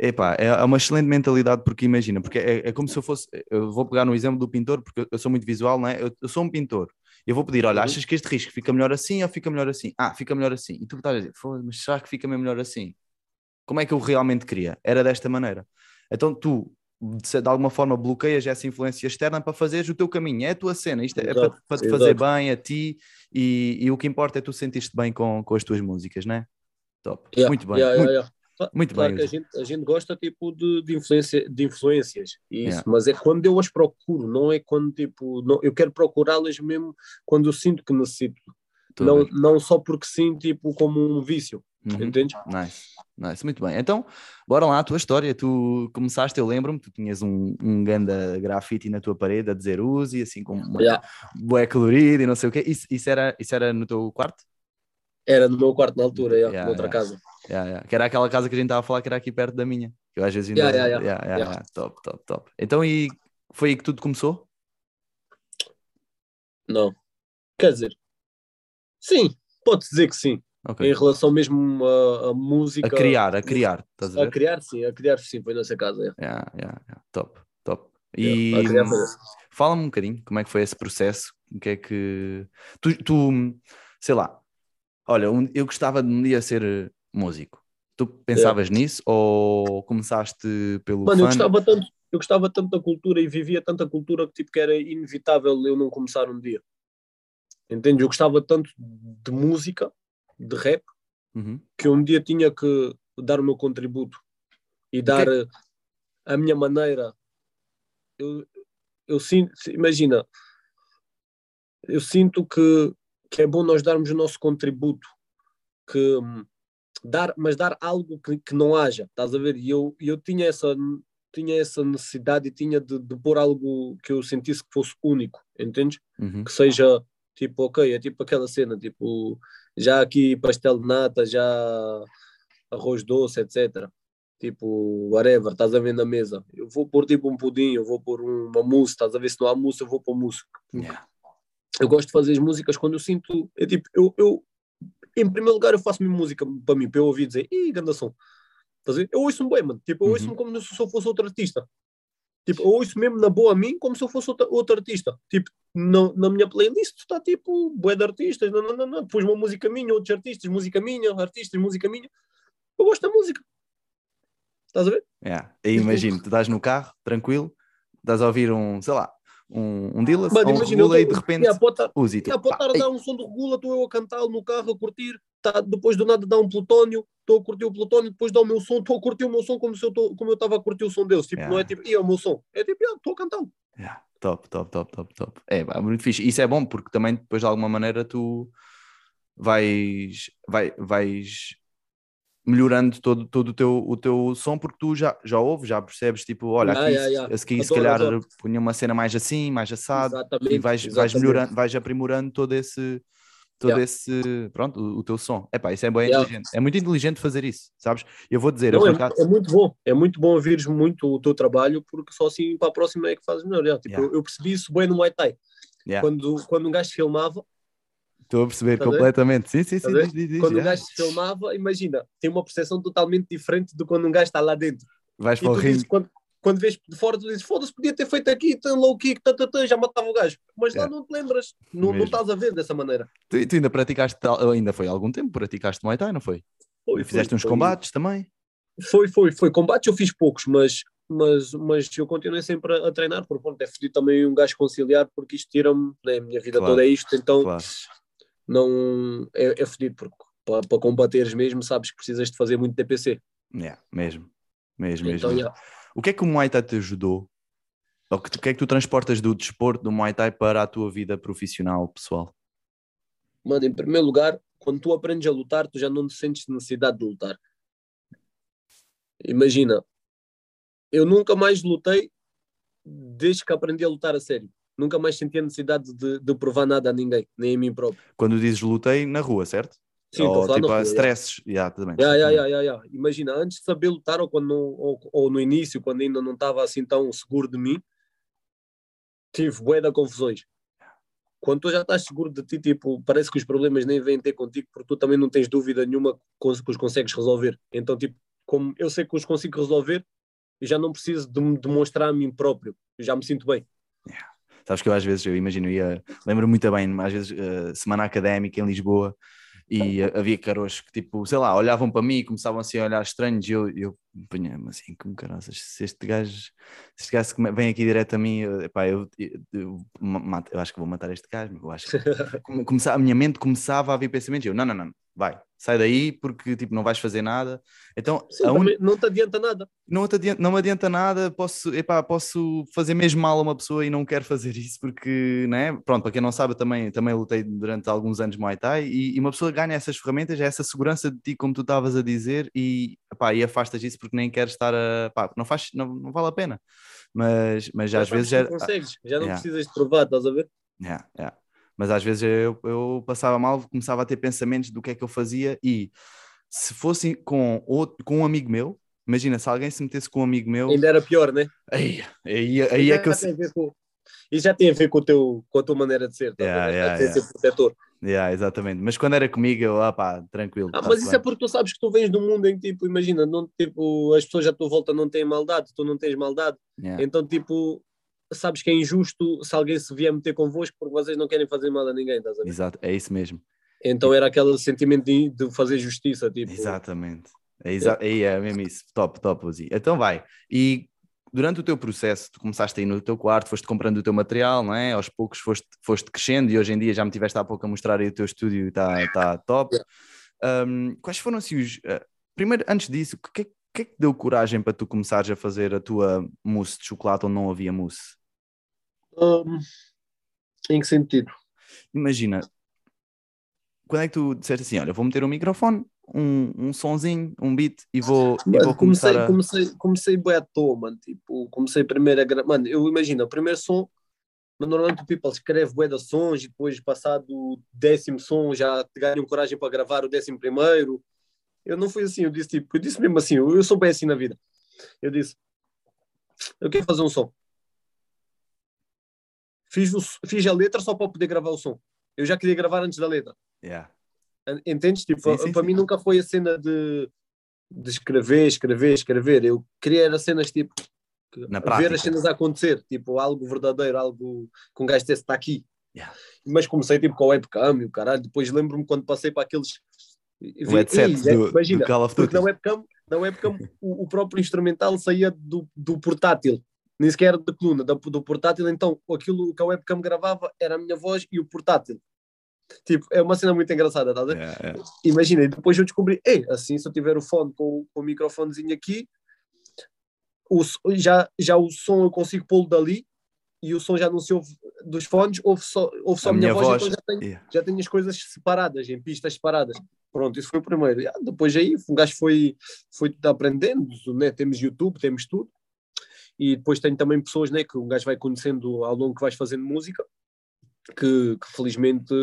Epá, é é uma excelente mentalidade porque imagina, porque é, é como se eu fosse, eu vou pegar no exemplo do pintor, porque eu sou muito visual, não é? Eu, eu sou um pintor, eu vou pedir, olha, Uhum. achas que este risco fica melhor assim ou fica melhor assim? Ah, fica melhor assim. E tu estás a dizer, "Foda-se, mas será que fica melhor assim? Como é que eu realmente queria? Era desta maneira. Então tu, de de alguma forma, bloqueias essa influência externa para fazeres o teu caminho, é a tua cena, isto é, Exato, para, para te fazer bem a ti e, e o que importa é tu sentir-te bem com, com as tuas músicas, não é? Top. Yeah, muito bem, yeah, muito, yeah, muito claro bem, que a gente, a gente gosta tipo de, de, influência, de influências, isso, Yeah. mas é quando eu as procuro, não é quando tipo, não, eu quero procurá-las mesmo quando eu sinto que necessito, não, não só porque sim, tipo, como um vício, Uhum. entendes? Nice, nice, muito bem. Então, bora lá, a tua história. Tu começaste, eu lembro-me, tu tinhas um, um ganda grafite na tua parede a dizer Uzi, assim com uma Yeah. bué colorida e não sei o quê. Isso, isso, era, isso era no teu quarto? Era no meu quarto na altura, yeah, Yeah, noutra yeah. casa. Yeah, yeah. Que era aquela casa que a gente estava a falar que era aqui perto da minha. Que eu às vezes ainda. Yeah, yeah, Yeah. Top, top, top. Então, e foi aí que tudo começou? Não. Quer dizer, sim, pode-se dizer que sim. Ok. Em relação mesmo à, à música. A criar, a criar, estás a A criar, sim, a criar, sim, foi nessa casa. Top, top. E fala-me um bocadinho como é que foi esse processo, o que é que tu, tu sei lá, olha, eu gostava de um dia ser músico. Tu pensavas nisso ou começaste pelo Mano, eu fã? gostava tanto, eu gostava tanto da cultura e vivia tanta cultura que tipo que era inevitável eu não começar um dia. Entende? Eu gostava tanto de música, de rap, Uhum. que um dia tinha que dar o meu contributo e dar eh, a minha maneira. Eu, eu sinto, imagina, eu sinto que, que é bom nós darmos o nosso contributo, que hum, dar, mas dar algo que, que não haja, estás a ver? E eu, eu tinha essa tinha essa necessidade e tinha de, de pôr algo que eu sentisse que fosse único, entendes? Uhum. que seja tipo, ok, é tipo aquela cena, tipo, já aqui pastel de nata, já arroz doce, etc. Tipo, whatever, estás a ver na mesa. Eu vou pôr tipo um pudim, eu vou pôr um- uma mousse, estás a ver se não há mousse, eu vou pôr mousse. Yeah. Eu gosto de fazer as músicas quando eu sinto, é tipo, eu, eu em primeiro lugar eu faço minha música para mim, para eu ouvir dizer, ih, ganda som. Eu ouço-me bem, mano. Tipo, eu Uhum. ouço-me como se eu fosse outro artista. Tipo, eu ouço mesmo na boa a mim como se eu fosse outra, outro artista. Tipo, na, na minha playlist está tipo, bué de artistas, não, não, não, não. depois uma música minha, outros artistas, música minha, artistas, música minha. Eu gosto da música. Estás a ver? Yeah. E imagino, tu estás no carro, tranquilo, estás a ouvir um, sei lá, um, um Dillas ou um Regula e de repente Yeah, pode Uzi, tipo, Yeah, pode estar a dar um som de regula, estou eu a cantá-lo no carro, a curtir, tá, depois do nada dá um plutónio, estou a curtir o plutónio, depois dá o meu som, estou a curtir o meu som como se eu tô- como eu estava a curtir o som deles. Tipo, Yeah. não é tipo, e é o meu som. É tipo, "Yeah, estou a cantá-lo. Yeah, top, top, top, top, top. É muito fixe. Isso é bom porque também depois de alguma maneira tu vais, vai, vais melhorando todo, todo o, teu, o teu som, porque tu já, já ouves, já percebes, tipo, olha, aqui, Yeah, yeah, yeah. aqui se Adoro, calhar adoro. punha uma cena mais assim, mais assado, Exatamente. e vais, vais melhorando, vais aprimorando todo esse, todo Yeah. esse, pronto, o, o teu som. Epá, isso é bem Yeah. inteligente, é muito inteligente fazer isso, sabes? Eu vou dizer, eu Não, por é, é muito bom, é muito bom ouvires muito o teu trabalho, porque só assim para a próxima é que fazes melhor. Tipo, eu, eu percebi isso bem no Muay Thai. Quando, quando um gajo filmava, estou a perceber ver? completamente, sim, sim, Estás sim, diz, diz, diz, quando um yeah. gajo se filmava, imagina, tem uma percepção totalmente diferente de quando um gajo está lá dentro. vais E para o ringue, dizes, quando, quando vês de fora, tu dizes, foda-se, podia ter feito aqui, tem low kick, tá, tá, tá, já matava o gajo. Mas lá Yeah. não te lembras, não, não estás a ver dessa maneira. tu, tu ainda praticaste, ainda foi há algum tempo, praticaste Muay Thai, não foi? Foi, E fizeste foi, uns foi. combates também? Foi, foi, foi. Combates eu fiz poucos, mas, mas, mas eu continuei sempre a, a treinar, porque pronto, é fedido também um gajo conciliar, porque isto tira-me, né, a minha vida Claro, toda é isto, então Claro. Não é, é fedido, porque para, para combateres mesmo sabes que precisas de fazer muito DPC. Yeah, mesmo, mesmo. Então, mesmo. yeah. O que é que o Muay Thai te ajudou? Ou que, o que é que tu transportas do desporto do Muay Thai para a tua vida profissional, pessoal? Mano, em primeiro lugar, quando tu aprendes a lutar, tu já não te sentes necessidade de lutar. Imagina, eu nunca mais lutei desde que aprendi a lutar a sério. Nunca mais senti a necessidade de, de provar nada a ninguém, nem a mim próprio. Quando dizes lutei na rua, certo? Sim, ou tipo rua, yeah. stresses. Yeah, também. Ya, ya, ya, ya, ya. Imagina, antes de saber lutar ou, quando ou, ou no início, quando ainda não estava assim tão seguro de mim, tive bué de confusões. Quando tu já estás seguro de ti, tipo, parece que os problemas nem vêm ter contigo porque tu também não tens dúvida nenhuma que os consegues resolver. Então, tipo, como eu sei que os consigo resolver, eu já não preciso de me demonstrar a mim próprio. Eu já me sinto bem. Sabes que eu às vezes, eu imagino, ia, lembro muito bem, às vezes, eh, semana académica em Lisboa, e eh, havia caros que, tipo, sei lá, olhavam para mim e começavam assim a olhar estranhos, e eu, eu punha-me assim, como caraças, se este gajo, se este gajo vem aqui direto a mim, eu, epá, eu, eu, eu eu acho que vou matar este gajo, eu acho que [LAUGHS] come- a minha mente começava a vir pensamentos, eu, não, não, não, vai, sai daí, porque, tipo, não vais fazer nada, então, Sim, un- não te adianta nada. não, te adianta, não me adianta nada, posso, epá, posso fazer mesmo mal a uma pessoa e não quero fazer isso porque, né? Pronto, para quem não sabe, também, também lutei durante alguns anos Muay Thai e, e uma pessoa ganha essas ferramentas, essa segurança de ti, como tu estavas a dizer, e, epá, e afastas isso porque nem queres estar a. Pá, não, faz, não, não vale a pena. Mas, mas Já às vezes é que era. consegues, já não Yeah. precisas de provar, estás a ver? Yeah, yeah. Mas às vezes eu, eu passava mal, começava a ter pensamentos do que é que eu fazia e se fosse com, outro, com um amigo meu, imagina se alguém se metesse com um amigo meu, Ainda era pior, né? aí, aí, aí é que eu. já tem a ver com- Isso já tem a ver com, o teu, com a tua maneira de ser. a Yeah, yeah, yeah. ser protetor. Yeah, exatamente. Mas quando era comigo, eu, ah pá, tranquilo. Ah, tá-se mas isso é bem. porque tu sabes que tu vens de um mundo em que, tipo, imagina, não, tipo, as pessoas à tua volta não têm maldade, tu não tens maldade. Yeah. Então, tipo, sabes que é injusto se alguém se vier meter convosco porque vocês não querem fazer mal a ninguém, estás a ver? Exato, é isso mesmo. Então era aquele sentimento de, de fazer justiça, tipo. Exatamente. É, exa é, é mesmo isso. Top, top, Uzi. Então vai. E durante o teu processo, tu começaste aí no teu quarto, foste comprando o teu material, não é? Aos poucos foste, foste crescendo e hoje em dia já me tiveste há pouco a mostrar aí o teu estúdio e está tá top. Um, quais foram assim os. uh, primeiro, antes disso, o que, é- que é que deu coragem para tu começares a fazer a tua mousse de chocolate onde não havia mousse? Hum, em que sentido? Imagina, quando é que tu disseste assim: olha, vou meter um microfone, um, um sonzinho, um beat e vou, e Mano, vou comecei, começar a. comecei, comecei bué à toa, mano. Tipo, comecei primeiro a gra... Mano, eu imagino, o primeiro som, mas normalmente o people escreve bué de sons e depois, passado o décimo som, já te ganham coragem para gravar o décimo primeiro. Eu não fui assim, eu disse tipo, eu disse mesmo assim, eu, eu sou bem assim na vida. Eu disse, eu quero fazer um som. Fiz, o, fiz a letra só para poder gravar o som. Eu já queria gravar antes da letra. Yeah. Entendes? Tipo, para mim nunca foi a cena de, de escrever, escrever, escrever. Eu queria era cenas tipo Na ver prática. as cenas a acontecer, tipo algo verdadeiro, algo com um gajo desse está aqui. Yeah. Mas comecei tipo com a webcam e o caralho. Depois lembro-me quando passei para aqueles. O headset do, imagina, do Call of Duty. na webcam, na webcam o, o próprio instrumental saía do, do portátil, nem sequer da coluna, da- do portátil. Então aquilo que a webcam gravava era a minha voz e o portátil. Tipo, é uma cena muito engraçada, estás a ver? Yeah, yeah. Imagina, e depois eu descobri, ei, assim, se eu tiver o fone com, com o microfonezinho aqui, o, já, já o som eu consigo pô-lo dali e o som já não se ouve dos fones, ouve só, ouve só a, minha, minha voz, voz, então já tenho, yeah. já tenho as coisas separadas, em pistas separadas. Pronto, isso foi o primeiro. Yeah, depois aí o gajo foi, foi aprendendo, né? temos YouTube, temos tudo. E depois tem também pessoas né, que um gajo vai conhecendo ao longo que vais fazendo música, que, que felizmente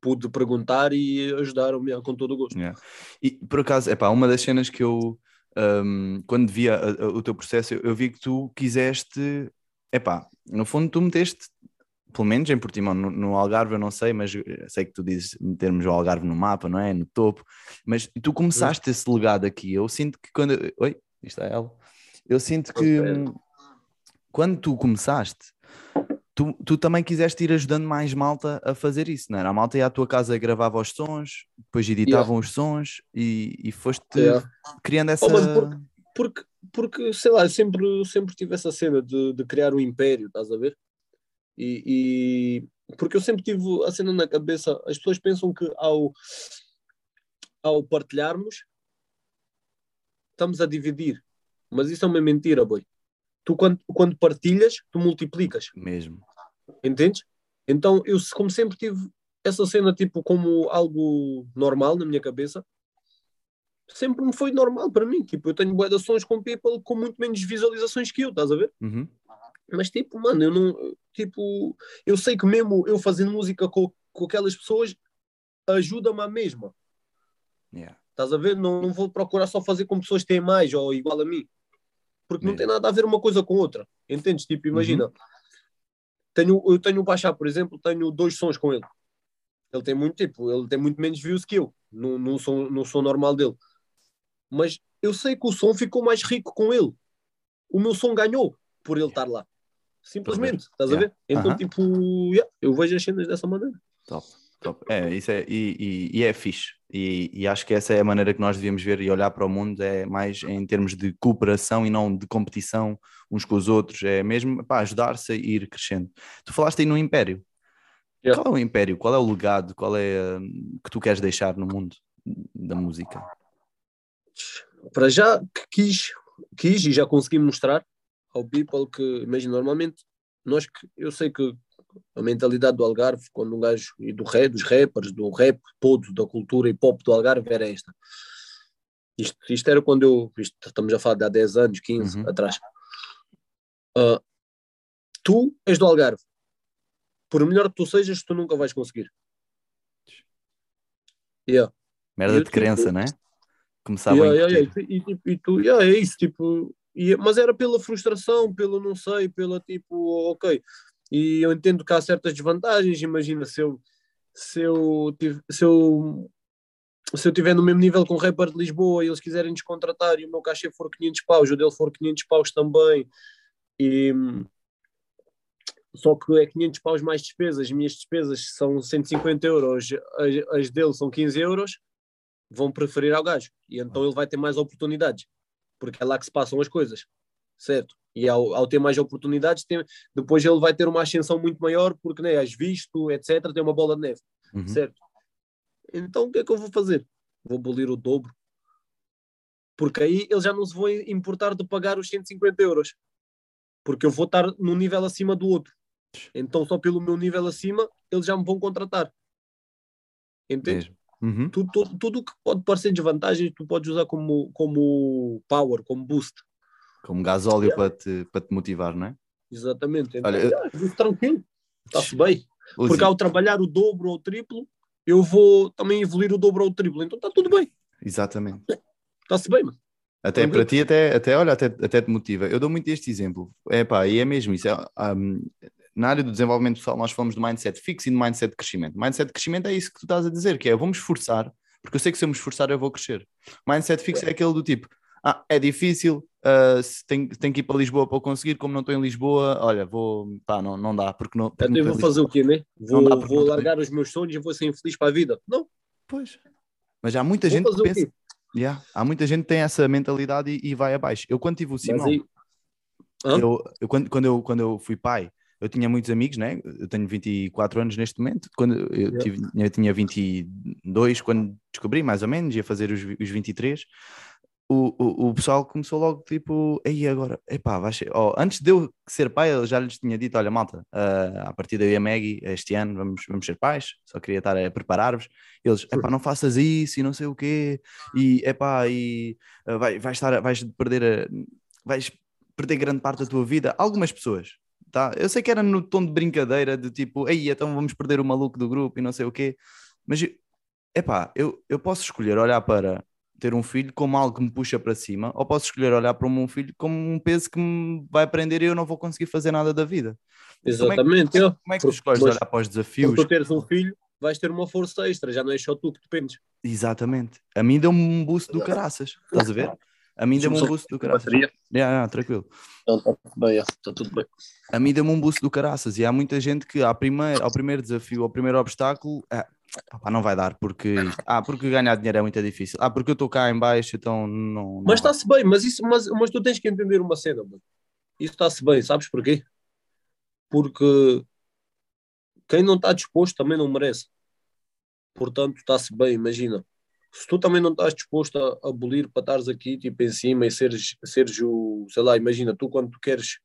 pude perguntar e ajudaram-me com todo o gosto. Yeah. E por acaso, é pá, uma das cenas que eu, um, quando via a, a, o teu processo, eu, eu, vi que tu quiseste, é pá, no fundo tu meteste, pelo menos em Portimão, no, no, Algarve eu não sei, mas sei que tu dizes metermos o Algarve no mapa, não é? No topo, mas tu começaste esse legado aqui. Eu sinto que quando. Oi, isto é ela. Eu sinto que quando tu começaste, tu, tu também quiseste ir ajudando mais malta a fazer isso, não era? A malta ia à tua casa e gravava os sons, depois editavam yeah. os sons e, e foste yeah. criando essa. Oh, porque, porque, sei lá, sempre, sempre tive essa cena de, de criar um império, estás a ver? E, e, porque eu sempre tive a cena na cabeça, as pessoas pensam que ao, ao partilharmos estamos a dividir, mas isso é uma mentira, boy tu quando, quando partilhas, tu multiplicas. Mesmo. Entendes? Então eu como sempre tive essa cena tipo como algo normal na minha cabeça, sempre me foi normal para mim. Tipo, eu tenho boas ações com people com muito menos visualizações que eu, estás a ver? Uhum. Mas tipo, mano, eu não. Tipo, eu sei que mesmo eu fazendo música com, com aquelas pessoas ajuda-me a mesma. Yeah. Estás a ver? Não, não vou procurar só fazer com pessoas que têm mais ou igual a mim porque não tem nada a ver uma coisa com outra. Entendes? Tipo, imagina, uhum. tenho, eu tenho o Baixar, por exemplo, tenho dois sons com ele. Ele tem muito tipo, ele tem muito menos views que eu, no, no, som, no som normal dele. Mas eu sei que o som ficou mais rico com ele. O meu som ganhou por ele estar lá. Simplesmente, estás yeah. a ver? Então, uh -huh. tipo, yeah, eu vejo as cenas dessa maneira. Top. Top. É, isso é, e, e, e é fixe. E, e, acho que essa é a maneira que nós devíamos ver e olhar para o mundo, é mais em termos de cooperação e não de competição uns com os outros, é mesmo para ajudar-se a ir crescendo. Tu falaste aí no Império. Yeah. Qual é o Império? Qual é o legado? Qual é hum, que tu queres deixar no mundo da música? Para já quis, quis e já consegui mostrar ao people que, imagina, normalmente nós, eu sei que a mentalidade do Algarve, quando um gajo, e do rap, dos rappers, do rap todo, da cultura e pop do Algarve, era esta. Isto, isto era quando eu, isto, estamos a falar de há 10 anos, 15 uhum. atrás. Uh, tu és do Algarve. Por melhor que tu sejas, tu nunca vais conseguir. Yeah. Merda de crença, né? Começava yeah, a yeah, yeah. E, e, e, tu, yeah, é isso, tipo, e, mas era pela frustração, pelo não sei, pela tipo, ok, e eu entendo que há certas desvantagens. Imagina se eu se eu, se eu se eu estiver no mesmo nível com o rapper de Lisboa e eles quiserem descontratar e o meu cachê for 500 paus, o dele for 500 paus também, e só que é 500 paus mais despesas, minhas despesas são 150 euros, as, as dele são 15 euros, vão preferir ao gajo. E então ele vai ter mais oportunidades, porque é lá que se passam as coisas, certo? E ao, ao ter mais oportunidades, tem, depois ele vai ter uma ascensão muito maior, porque né, visto, etc., tem uma bola de neve, uhum. certo? Então o que é que eu vou fazer? Vou abolir o dobro. Porque aí ele já não se vai importar de pagar os 150 euros. Porque eu vou estar num nível acima do outro. Então, só pelo meu nível acima, eles já me vão contratar. Entende? Uhum. Tudo, tudo, que pode parecer desvantagem, tu podes usar como, como power, como boost. Como gasóleo yeah. para, te, para te motivar, não é? Exatamente. Então, Olha, eu... tranquilo, está-se bem. Uzi. Porque ao trabalhar o dobro ou o triplo, eu vou também evoluir o dobro ou o triplo. Então está tudo bem. Exatamente. Está-se bem, mano. Até para ti, até, até, olha, até, até te motiva. Eu dou muito este exemplo. É pá, e é mesmo isso. É, um, na área do desenvolvimento pessoal, nós falamos de mindset fixo e de mindset de crescimento. Mindset de crescimento é isso que tu estás a dizer, que é vamos esforçar, porque eu sei que se eu me esforçar eu vou crescer. Mindset fixo é, é aquele do tipo, ah, é difícil, uh, tem, tem que ir para Lisboa para conseguir, como não estou em Lisboa, olha, vou, pá, não, não dá, porque não... Porque eu vou fazer o quê, né? Vou, vou largar os meus sonhos e vou ser infeliz para a vida. Não. Pois. Mas há muita vou gente que pensa... Yeah, há muita gente que tem essa mentalidade e, e vai abaixo. Eu quando tive o Simão, aí... eu, eu, quando, quando, eu, quando eu fui pai, eu tinha muitos amigos, né? Eu tenho 24 anos neste momento. Quando eu, yeah. tive, eu tinha 22 quando descobri, mais ou menos, ia fazer os, os 23 o, o, o pessoal começou logo tipo, aí agora, epá, vai ser. Oh, antes de eu ser pai, eu já lhes tinha dito: olha, malta, uh, a partir daí a Maggie, este ano vamos, vamos ser pais, só queria estar a preparar-vos. Eles, epá, não faças isso e não sei o quê, e epá, e uh, vai, vais, estar, vais perder, a, vais perder grande parte da tua vida. Algumas pessoas, tá? Eu sei que era no tom de brincadeira, de tipo, aí então vamos perder o maluco do grupo e não sei o quê, mas epá, eu, eu posso escolher olhar para ter um filho como algo que me puxa para cima, ou posso escolher olhar para o meu filho como um peso que me vai prender e eu não vou conseguir fazer nada da vida. Exatamente. Como é que, como é que tu escolhes olhar para os desafios? Quando tu teres um filho, vais ter uma força extra, já não é só tu que dependes. Exatamente. A mim deu-me um boost do caraças, estás a ver? A mim deu-me um boost do caraças. Yeah, yeah, tranquilo. Está tudo bem, está tudo bem. A mim deu-me um boost do caraças e há muita gente que ao primeiro, ao primeiro desafio, ao primeiro obstáculo, ah, Não vai dar porque ah, porque ganhar dinheiro é muito difícil. Ah, porque eu estou cá em baixo, então não. não mas está-se bem, mas, isso, mas, mas tu tens que entender uma cena, mano. Isso está-se bem, sabes porquê? Porque quem não está disposto também não merece. Portanto, está-se bem, imagina. Se tu também não estás disposto a abolir para estares aqui tipo em cima e seres, seres o, sei lá, imagina, tu quando tu queres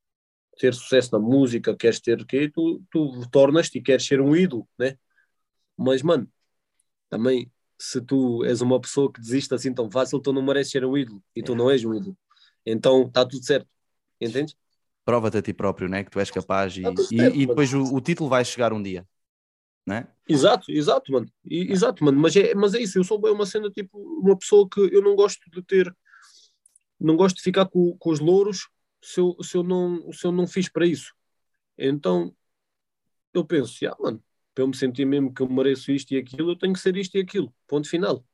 ter sucesso na música, queres ter o quê, tu, tu tornas-te e queres ser um ídolo, né? Mas, mano, também, se tu és uma pessoa que desiste assim tão fácil, tu não mereces ser um ídolo e tu não és um ídolo. Então está tudo certo. Entendes? Prova-te a ti próprio, né? Que tu és capaz e, certo, e, e, depois o, o, título vai chegar um dia. Né? Exato, exato, mano. E, exato, mano. Mas é, mas é isso. Eu sou bem uma cena tipo uma pessoa que eu não gosto de ter, não gosto de ficar com, com os louros se eu, se, eu não, se eu não fiz para isso. Então eu penso, ah, mano, para eu me sentir mesmo que eu mereço isto e aquilo, eu tenho que ser isto e aquilo. Ponto final.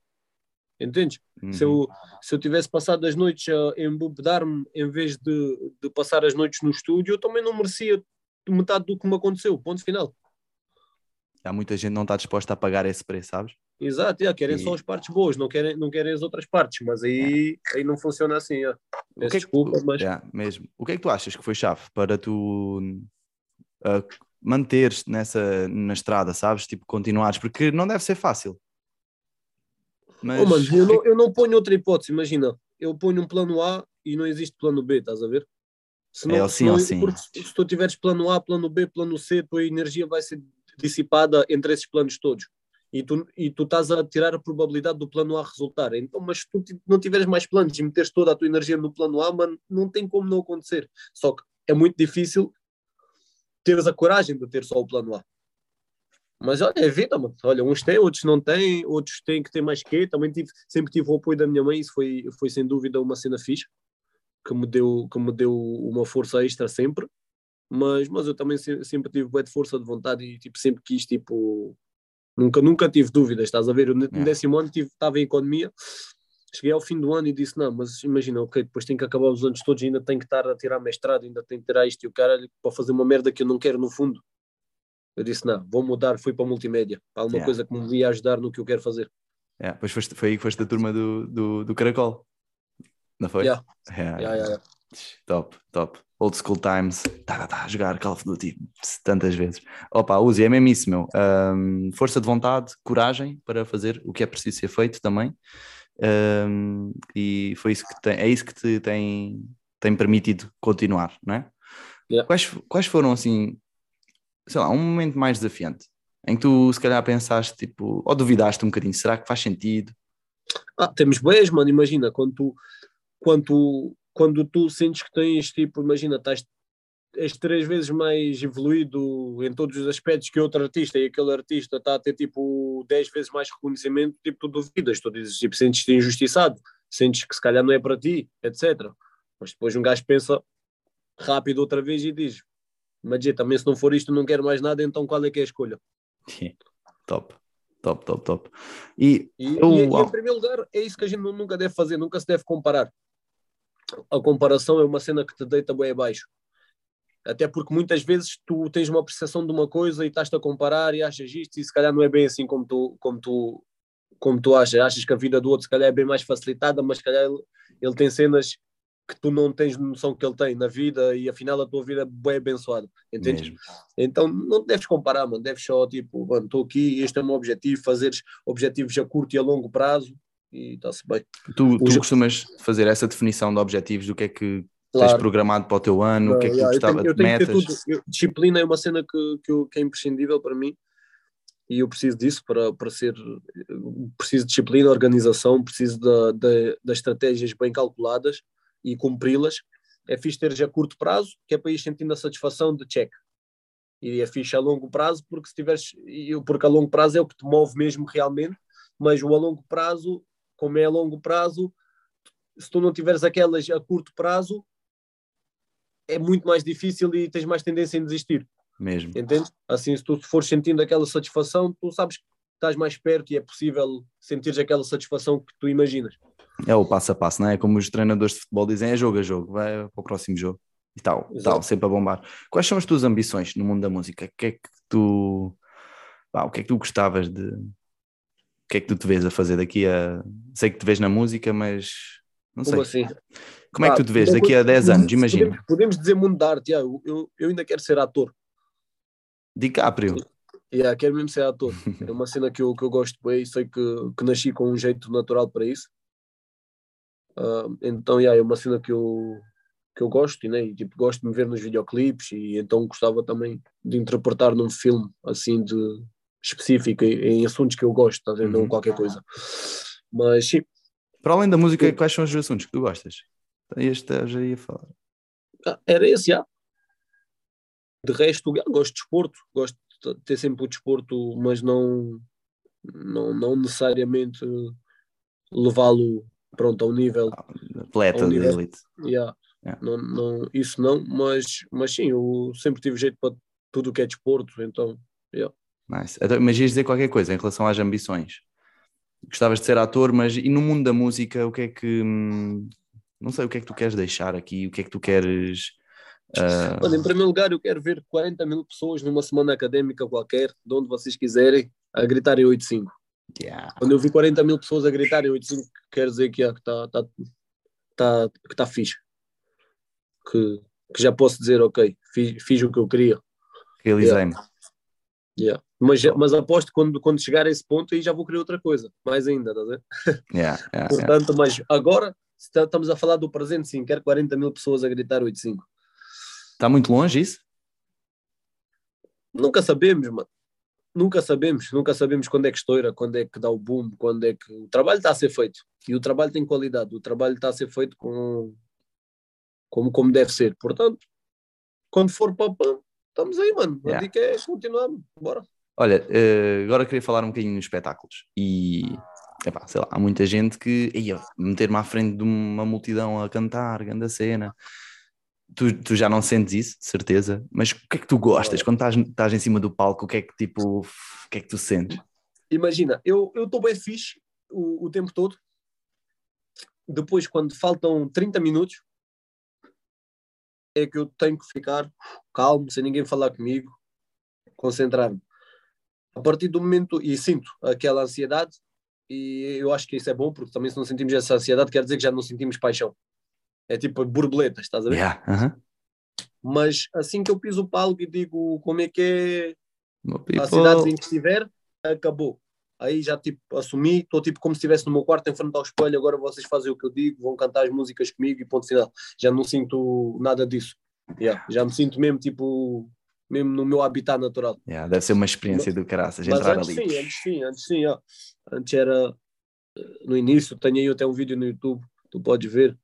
Entendes? Uhum. Se, eu, uhum. se eu tivesse passado as noites a embobedar-me em vez de, de passar as noites no estúdio, eu também não merecia metade do que me aconteceu. Ponto final. Há muita gente que não está disposta a pagar esse preço, sabes? Exato, yeah, querem e... só as partes boas, não querem, não querem as outras partes, mas aí, aí não funciona assim. Yeah. O que é desculpa, tu... mas. Mesmo. O que é que tu achas que foi chave para tu uh, manteres nessa na estrada, sabes? Tipo, continuares, porque não deve ser fácil. Mas... Oh, mano, eu, não, eu não ponho outra hipótese, imagina, eu ponho um plano A e não existe plano B, estás a ver? Se não, é assim ou assim. Se, se tu tiveres plano A, plano B, plano C, tua energia vai ser dissipada entre esses planos todos. E tu, e tu estás a tirar a probabilidade do plano A resultar. Então, mas se tu não tiveres mais planos e meteres toda a tua energia no plano A, mano, não tem como não acontecer. Só que é muito difícil teres a coragem de ter só o plano A. Mas olha, é vida, mano. Olha, uns têm, outros não têm, outros têm que ter mais que. Também tive, sempre tive o apoio da minha mãe, isso foi, foi sem dúvida uma cena fixe, que me deu, que me deu uma força extra sempre. Mas, mas eu também sempre tive boa de força de vontade e tipo, sempre quis, tipo, nunca, nunca tive dúvidas, estás a ver? Eu, no décimo ano estava em economia cheguei ao fim do ano e disse: Não, mas imagina, ok, depois tenho que acabar os anos todos, ainda tenho que estar a tirar mestrado, ainda tenho que tirar isto e o cara para fazer uma merda que eu não quero no fundo. Eu disse: Não, vou mudar, fui para a multimédia, para alguma yeah. coisa que me ia ajudar no que eu quero fazer. Yeah, depois foste, foi aí que foste da turma do, do, do Caracol, não foi? Yeah. Yeah. Yeah, yeah, Top, top. Old school times, tá, tá, tá, jogar Call of Duty tantas vezes. Opa, use, é mesmo isso, meu. Um, força de vontade, coragem para fazer o que é preciso ser feito também. Um, e foi isso que tem, é isso que te tem, tem permitido continuar, não é? Yeah. Quais, quais foram assim, sei lá, um momento mais desafiante em que tu se calhar pensaste tipo, ou duvidaste um bocadinho, será que faz sentido? Ah, temos boas, mano, imagina, quando tu, quando tu, quando tu sentes que tens tipo, imagina, estás és três vezes mais evoluído em todos os aspectos que outro artista e aquele artista está a ter tipo dez vezes mais reconhecimento, tipo, tu duvidas, tu dizes, tipo, sentes-te injustiçado, sentes que se calhar não é para ti, etc. Mas depois um gajo pensa rápido outra vez e diz, mas também se não for isto não quero mais nada, então qual é que é a escolha? top, top, top, top. E, e, eu, e, e em primeiro lugar é isso que a gente nunca deve fazer, nunca se deve comparar. A comparação é uma cena que te deita bem abaixo até porque muitas vezes tu tens uma percepção de uma coisa e estás-te a comparar e achas isto e se calhar não é bem assim como tu, como tu, como tu achas. Achas que a vida do outro se calhar é bem mais facilitada, mas se calhar ele, ele tem cenas que tu não tens noção que ele tem na vida e afinal a tua vida é bem abençoada, entendes? Mesmo. Então não deves comparar, mano, deves só tipo, mano, estou aqui, este é o meu objetivo, fazeres objetivos a curto e a longo prazo e está-se bem. Tu, tu Os- costumas fazer essa definição de objetivos do que é que tens Claro. programado para o teu ano, o que é que tu Yeah, eu gostava tenho- eu de tenho metas? Eu- disciplina é uma cena que, que, eu- que é imprescindível para mim e eu preciso disso para, para ser. Preciso de disciplina, organização, preciso da, da, das estratégias bem calculadas e cumpri-las. É fixe ter já a curto prazo, que é para ir sentindo a satisfação de check. E é fixe a longo prazo, porque se tiveres. Porque a longo prazo é o que te move mesmo realmente, mas o a longo prazo, como é a longo prazo, se tu não tiveres aquelas a curto prazo, é muito mais difícil e tens mais tendência em desistir, Mesmo. entende? Assim, se tu fores sentindo aquela satisfação, tu sabes que estás mais perto e é possível sentires aquela satisfação que tu imaginas. É o passo a passo, não é? Como os treinadores de futebol dizem, é jogo a jogo, vai para o próximo jogo e tal, Exato. tal, sempre a bombar. Quais são as tuas ambições no mundo da música? O que é que tu, pá, o que é que tu gostavas de, o que é que tu te vês a fazer daqui a, sei que te vês na música, mas não sei, Como assim? Como é que tu te vês daqui a 10 anos, imagina, Podemos, podemos dizer mundo da arte, yeah, eu, eu, ainda quero ser ator. DiCaprio, Yeah, quero mesmo ser ator. [LAUGHS] É uma cena que eu, que eu gosto bem sei que, que nasci com um jeito natural para isso. Ah, então, yeah, é uma cena que eu, que eu gosto né? e tipo, gosto de me ver nos videoclipes e então gostava também de interpretar num filme assim de específico em, assuntos que eu gosto, tá vendo? Uhum. Não qualquer coisa. Mas sim, para além da música, quais são os assuntos que tu gostas? Este eu já ia falar. ah, era esse, já. De resto, yeah, gosto de desporto, gosto de ter sempre o desporto, mas não, não, não necessariamente levá-lo pronto ao nível Atleta Ao de elite. Yeah. Yeah. Não, não, isso não, mas, mas sim, eu sempre tive jeito para tudo o que é desporto, então Nice. Então, mas ias dizer qualquer coisa em relação às ambições. Gostavas de ser ator, mas e no mundo da música, o que é que. Não sei o que é que tu queres deixar aqui, o que é que tu queres. ah, Olha, em primeiro lugar, eu quero ver 40 mil pessoas numa semana académica qualquer, de onde vocês quiserem, a gritarem 8-5. yeah. Quando eu vi 40 mil pessoas a gritarem 8-5, quer dizer que está tá, tá, que tá fixe. Que, que já posso dizer, ok, fiz, fiz o que eu queria. Realizei-me. Yeah. Mas, mas aposto que quando, quando chegar a esse ponto aí já vou querer outra coisa, mais ainda, tá a ver? Yeah, yeah, yeah. Portanto, mas agora estamos a falar do presente, sim, quero 40 mil pessoas a gritar 8-5. Está muito longe isso? Nunca sabemos, mano. Nunca sabemos, nunca sabemos quando é que estoura, quando é que dá o boom, quando é que o trabalho está a ser feito. E o trabalho tem qualidade, o trabalho está a ser feito com, como, como deve ser. Portanto, quando for para pam, estamos aí, mano. A Yeah. dica é continuar, bora. Olha, eh, agora queria falar um bocadinho nos espetáculos. E, epá, sei lá, há muita gente que ia meter-me à frente de uma multidão a cantar, grande cena. Tu, tu já não sentes isso, de certeza, mas o que é que tu gostas? Quando estás, estás em cima do palco, o que é que tipo, o que é que tu sentes? Imagina, eu estou bem fixe o, o tempo todo. Depois, quando faltam 30 minutos, é que eu tenho que ficar calmo, sem ninguém falar comigo, concentrar-me. A partir do momento, e sinto aquela ansiedade, e eu acho que isso é bom, porque também se não sentimos essa ansiedade, quer dizer que já não sentimos paixão. É tipo borboletas, estás a ver? Yeah. Mas assim que eu piso o palco e digo como é que é a cidade em que estiver, acabou. Aí já tipo assumi, estou tipo como se estivesse no meu quarto em frente ao espelho, agora vocês fazem o que eu digo, vão cantar as músicas comigo e ponto final. Já não sinto nada disso. Yeah, Já me sinto mesmo tipo mesmo no meu habitat natural. Yeah, deve ser uma experiência do caraças Mas entrar antes ali. sim, antes sim, antes sim. ó. Antes era eh, no início, tenho aí até um vídeo no YouTube, tu podes ver.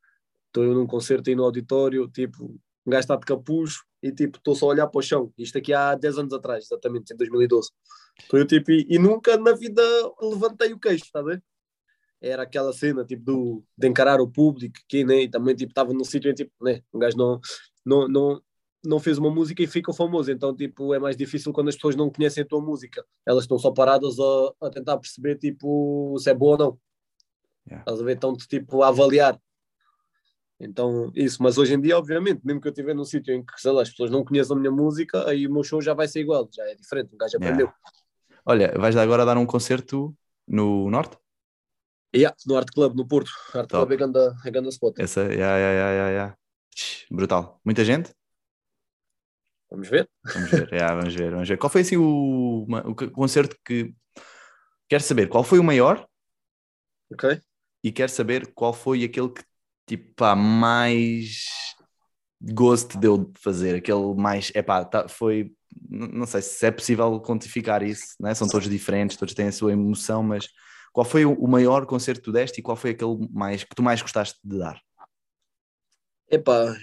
Estou eu num concerto aí no auditório, tipo, um gajo está de capuz e tipo, estou só a olhar para o chão. Isto aqui há 10 anos atrás, exatamente, em 2012. Estou eu tipo, e, e nunca na vida levantei o queixo, está a ver? Era aquela cena tipo do, de encarar o público, que né, e também tipo, estava num sítio em tipo, né, um gajo não, não, não, não fez uma música e fica famoso, então tipo, é mais difícil quando as pessoas não conhecem a tua música. Elas estão só paradas a, a tentar perceber tipo, se é boa ou não. Yeah. Estás a ver? Estão tipo a avaliar. Então, isso, mas hoje em dia, obviamente, mesmo que eu estiver num sítio em que, sei lá, as pessoas não conheçam a minha música, aí o meu show já vai ser igual, já é diferente, um gajo Yeah. aprendeu. Olha, vais agora dar um concerto no Norte? Yeah, no Art Club, no Porto. Art Top. Club é ganda, é ganda spot. Essa, yeah, yeah, yeah, yeah, yeah. Brutal. Muita gente? Vamos ver. Vamos ver, yeah, vamos ver, vamos ver. Qual foi assim o, o concerto que. Quero saber, qual foi o maior Ok? e quero saber qual foi aquele que tipo pá, mais gosto deu de fazer, aquele mais, é pá, tá, foi, não sei se é possível quantificar isso, né? são todos diferentes, todos têm a sua emoção, mas qual foi o maior concerto que tu deste e qual foi aquele mais, que tu mais gostaste de dar? Epá,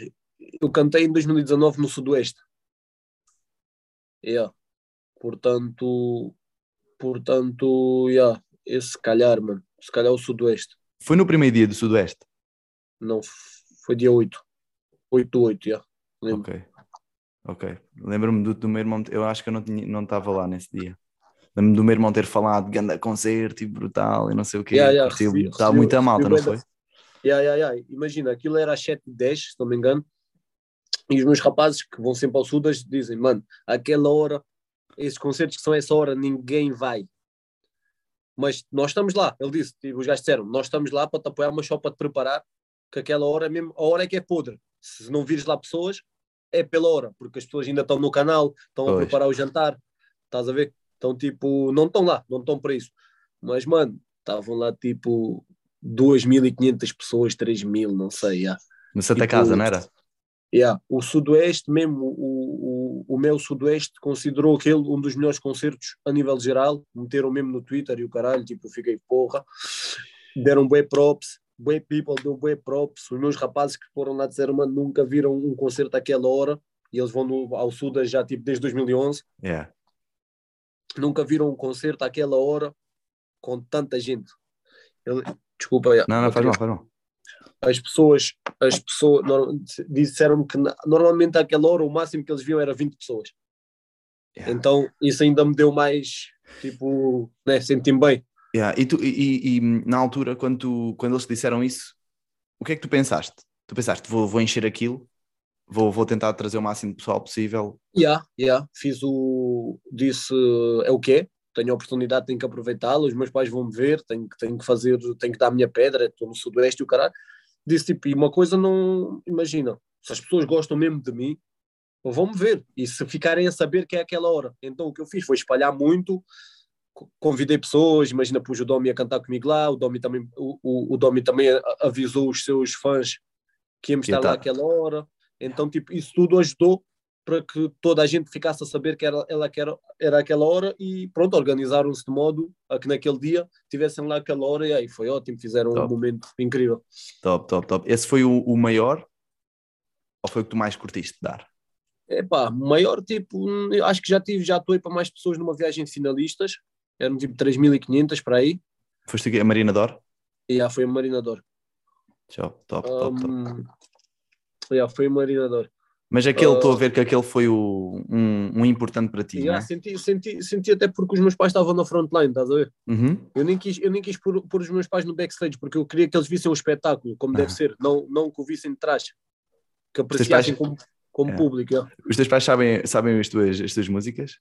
eu cantei em 2019 no Sudoeste. Yeah. Portanto, portanto, yeah, esse se calhar, mano, se calhar o Sudoeste. Foi no primeiro dia do Sudoeste? Não, foi dia 8. 8 do 8, yeah. Lembro. Ok, ok. Lembro-me do, do meu irmão, eu acho que eu não estava não lá nesse dia. Lembro-me do meu irmão ter falado de grande concerto e brutal e não sei o quê. Yeah, yeah, Estava muita malta, não foi? Yeah, yeah, yeah. Imagina, aquilo era às 7 10 se não me engano, e os meus rapazes que vão sempre ao Sudas dizem, mano, aquela hora, esses concertos que são essa hora, ninguém vai. Mas nós estamos lá, ele disse, tipo, os gajos disseram, nós estamos lá para te apoiar, mas só para te preparar, que aquela hora é mesmo, a hora é que é podre. Se não vires lá pessoas, é pela hora, porque as pessoas ainda estão no canal, estão pois. a preparar o jantar, estás a ver? Então, tipo, não estão lá, não estão para isso. Mas, mano, estavam lá, tipo, 2.500 pessoas, 3.000, não sei, já. No Santa tipo, Casa, não era? Yeah. O Sudoeste, mesmo o, o, o meu Sudoeste, considerou aquele um dos melhores concertos a nível geral. Meteram mesmo no Twitter e o caralho, tipo, fiquei porra. Deram bué props, bué people deu bué props. Os meus rapazes que foram lá disseram, mano, nunca viram um concerto àquela hora. E eles vão no, ao Sudas já tipo desde 2011. Yeah. Nunca viram um concerto àquela hora com tanta gente. Eu, desculpa, não, não, faz mal, faz mal as pessoas, as pessoas disseram-me que normalmente àquela hora o máximo que eles viam era 20 pessoas. Yeah. Então isso ainda me deu mais, tipo, né, senti-me bem. Yeah. E, tu, e, e, na altura, quando, tu, quando eles disseram isso, o que é que tu pensaste? Tu pensaste, vou, vou encher aquilo, vou, vou tentar trazer o máximo de pessoal possível? Yeah, yeah. Fiz o. Disse, é o quê? tenho a oportunidade, tenho que aproveitá-la, os meus pais vão me ver, tenho que, tenho que fazer, tenho que dar a minha pedra, estou no sudoeste e o caralho disse tipo, e uma coisa não, imagina, se as pessoas gostam mesmo de mim, vão-me ver, e se ficarem a saber que é aquela hora. Então o que eu fiz foi espalhar muito, convidei pessoas, imagina, pus o Domi a cantar comigo lá, o Domi também, o, o, o Domi também avisou os seus fãs que íamos estar tá. lá aquela hora, então tipo, isso tudo ajudou para que toda a gente ficasse a saber que era, ela que era, era aquela hora e pronto, organizaram-se de modo a que naquele dia tivessem lá aquela hora e aí foi ótimo, fizeram top. um momento incrível. Top, top, top. Esse foi o, o maior ou foi o que tu mais curtiste dar? É pá, maior tipo, acho que já tive, já atuei para mais pessoas numa viagem de finalistas, eram tipo 3.500 para aí. Foste aqui a Marina Dor? Yeah, foi a Marina Dor. Tchau, top, top, top. Um, yeah, foi a Marina Dor. Mas aquele, estou uh, a ver que aquele foi o, um, um importante para ti, yeah, é? senti, senti, senti até porque os meus pais estavam na frontline, estás a ver? Uhum. Eu nem quis, eu nem quis pôr, pôr, os meus pais no backstage, porque eu queria que eles vissem o espetáculo, como deve ser, não, não que o vissem de trás, que apreciassem pais... como, como é. público. Yeah. Os teus pais sabem, sabem as, tuas, as tuas músicas?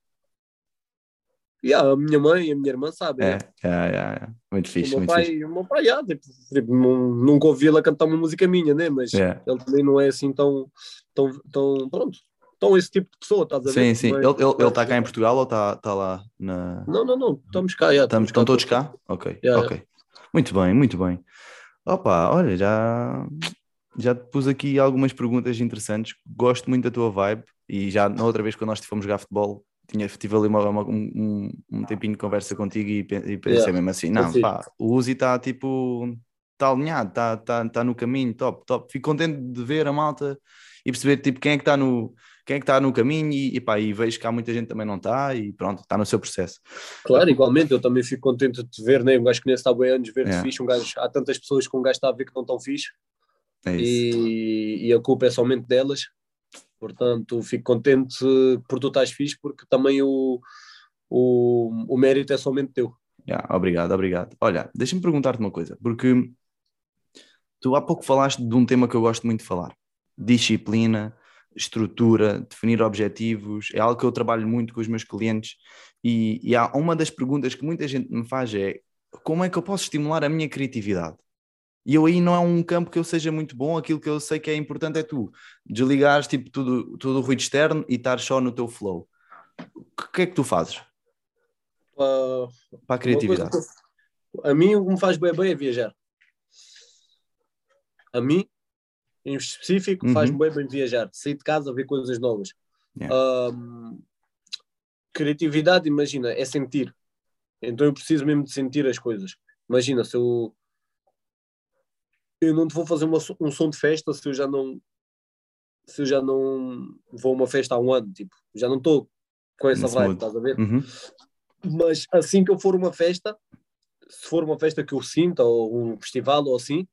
Yeah, a minha mãe e a minha irmã sabem. É, é, é, muito fixe. O meu muito pai, fixe. O meu pai, yeah, tipo, tipo, nunca ouvi ela cantar uma música minha, né? Mas yeah. ele também não é assim tão, tão, tão pronto estão esse tipo de pessoa, estás a ver? Sim, sim. Ele está ele, ele cá em Portugal ou está tá lá na. Não, não, não. Estamos cá, já. Estamos, estão todos cá? Ok. Yeah, ok. Yeah. Muito bem, muito bem. Opa, olha, já, já te pus aqui algumas perguntas interessantes. Gosto muito da tua vibe e já na outra vez quando nós fomos jogar futebol, tinha, tive ali uma, uma, um, um tempinho de conversa contigo e, e pensei yeah. mesmo assim: não, pá, o Uzi está tipo. Está alinhado, está tá, tá no caminho, top, top. Fico contente de ver a malta e perceber tipo quem é que está no quem é que está no caminho e, e, pá, e vejo que há muita gente também não está e pronto, está no seu processo. Claro, igualmente, eu também fico contente de te ver, né? um gajo que nem está bem anos, ver-te é. fixe, um gajo, há tantas pessoas que um gajo está a ver que não estão fixe é e, e, a culpa é somente delas, portanto fico contente por tu estás fixe porque também o, o, o mérito é somente teu. Yeah, obrigado, obrigado. Olha, deixa-me perguntar-te uma coisa, porque tu há pouco falaste de um tema que eu gosto muito de falar, disciplina, estrutura, definir objetivos, é algo que eu trabalho muito com os meus clientes e, e há uma das perguntas que muita gente me faz é como é que eu posso estimular a minha criatividade? E eu aí não é um campo que eu seja muito bom, aquilo que eu sei que é importante é tu desligares tipo, tudo, tudo o ruído externo e estar só no teu flow. O que é que tu fazes? Uh, Para a criatividade. a mim o que me faz bem, bem é viajar. a mim, em específico, Uhum. faz-me bem, bem viajar, sair de casa, ver coisas novas. Yeah. Criatividade, imagina, é sentir. Então eu preciso mesmo de sentir as coisas. Imagina, se eu. Eu não te vou fazer uma um som de festa se eu já não. Se eu já não vou a uma festa há um ano, tipo, já não estou com essa Nesse vibe, estás a ver? Uhum. Mas assim que eu for uma festa, se for uma festa que eu sinta, ou um festival ou assim,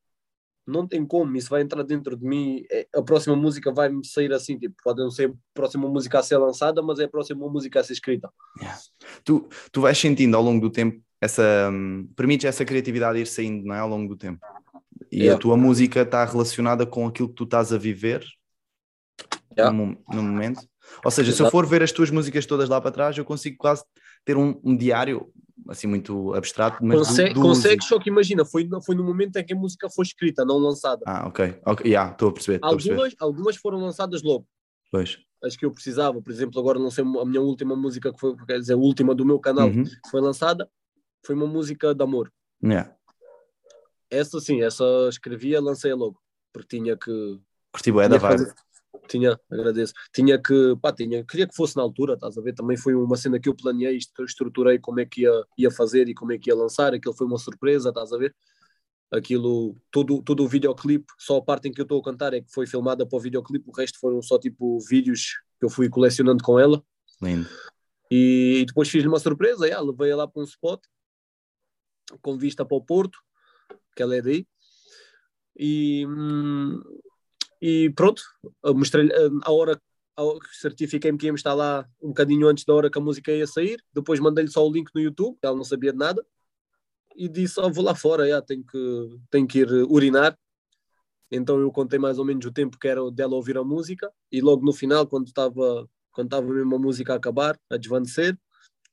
não tem como, isso vai entrar dentro de mim. é- A próxima música vai-me sair assim, tipo, pode não ser a próxima música a ser lançada, mas é a próxima música a ser escrita. Tu, tu vais sentindo ao longo do tempo essa. hum, permites essa criatividade ir saindo, não é? Ao longo do tempo. E Yeah. a tua música está relacionada com aquilo que tu estás a viver Yeah. no, no momento. Ou seja, se eu Exato. for ver as tuas músicas todas lá para trás, eu consigo quase ter um, um diário, assim, muito abstrato, mas do- Consegue, do consegues, só que imagina, foi, no- foi no momento em que a música foi escrita, não lançada. Ah, ok. Ok, yeah, estou a perceber. Estou a perceber. Algumas, algumas foram lançadas logo, Pois. as que eu precisava. Por exemplo, agora não sei, a minha última música, que foi, quer dizer, a última do meu canal, Uhum. que foi lançada, foi uma música de amor. Yeah. Essa sim, essa escrevia, lancei logo, porque tinha que. Curti bué da vibe. Tinha, agradeço. Tinha que, pá, tinha, queria que fosse na altura, estás a ver? Também foi uma cena que eu planeei, est- estruturei como é que ia, ia fazer e como é que ia lançar. Aquilo foi uma surpresa, estás a ver? Aquilo, todo, todo o videoclipe, só a parte em que eu estou a cantar é que foi filmada para o videoclipe, o resto foram só tipo vídeos que eu fui colecionando com ela. Lindo. E, e depois fiz-lhe uma surpresa, yeah, levei-a lá para um spot com vista para o Porto, que ela é daí. E, e pronto, eu mostrei a hora certifiquei-me que íamos estar lá um bocadinho antes da hora que a música ia sair. Depois mandei-lhe só o link no YouTube, ela não sabia de nada. E disse: oh, Vou lá fora, yeah, tenho, que, tenho que ir urinar. Então eu contei mais ou menos o tempo que era dela ouvir a música. E logo no final, quando estava quando estava mesmo a música a acabar, a desvanecer,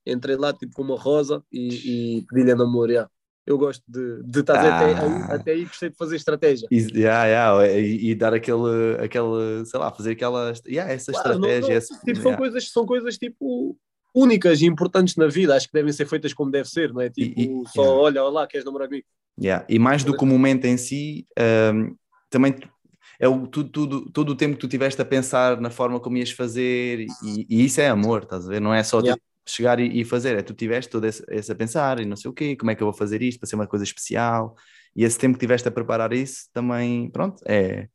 entrei lá tipo com uma rosa e, e pedi-lhe a namoro. Eu gosto de, de estar Ah. até, aí, até aí, gostei de fazer estratégia. E, yeah, yeah, e, e dar aquele, aquele, sei lá, fazer aquela, yeah, essa Claro, não- estratégia. não, esse- tipo, são, yeah. coisas, são coisas tipo únicas e importantes na vida, acho que devem ser feitas como deve ser, não é? Tipo, e- só yeah. olha, olha lá, queres namorar comigo? Yeah. E mais do que o momento em si, um, também é o, tudo, tudo, todo o tempo que tu tiveste a pensar na forma como ias fazer, e, e isso é amor, estás a ver? Não é só Yeah. tipo, chegar e, e fazer, é tu tiveste todo esse, esse a pensar e não sei o quê, como é que eu vou fazer isto para ser uma coisa especial, e esse tempo que tiveste a preparar isso também, pronto, é,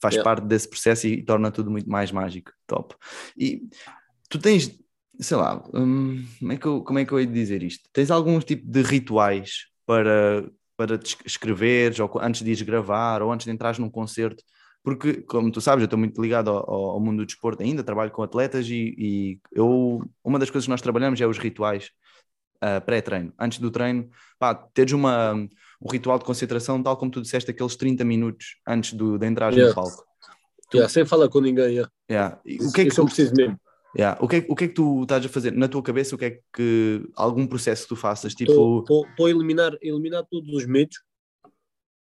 faz Yeah. parte desse processo e, torna tudo muito mais mágico, top. E tu tens, sei lá, hum, como, é que eu, como é que eu hei de dizer isto? Tens algum tipo de rituais para, para escreveres, ou antes de ires gravar, ou antes de entrares num concerto? Porque, como tu sabes, eu estou muito ligado ao, ao- mundo do desporto ainda, trabalho com atletas e, e eu, uma das coisas que nós trabalhamos é os rituais ah, pré-treino. Antes do treino, pá, teres uma, um ritual de concentração, tal como tu disseste, aqueles 30 minutos antes do, de entrar Yeah. no palco. Yeah, sem falar com ninguém, yeah. Yeah. E O que é que isso eu tu, preciso mesmo. Yeah. O, que é, o que é que tu estás a fazer na tua cabeça? O que é que algum processo que tu faças? Tipo, Estou a eliminar, eliminar todos os medos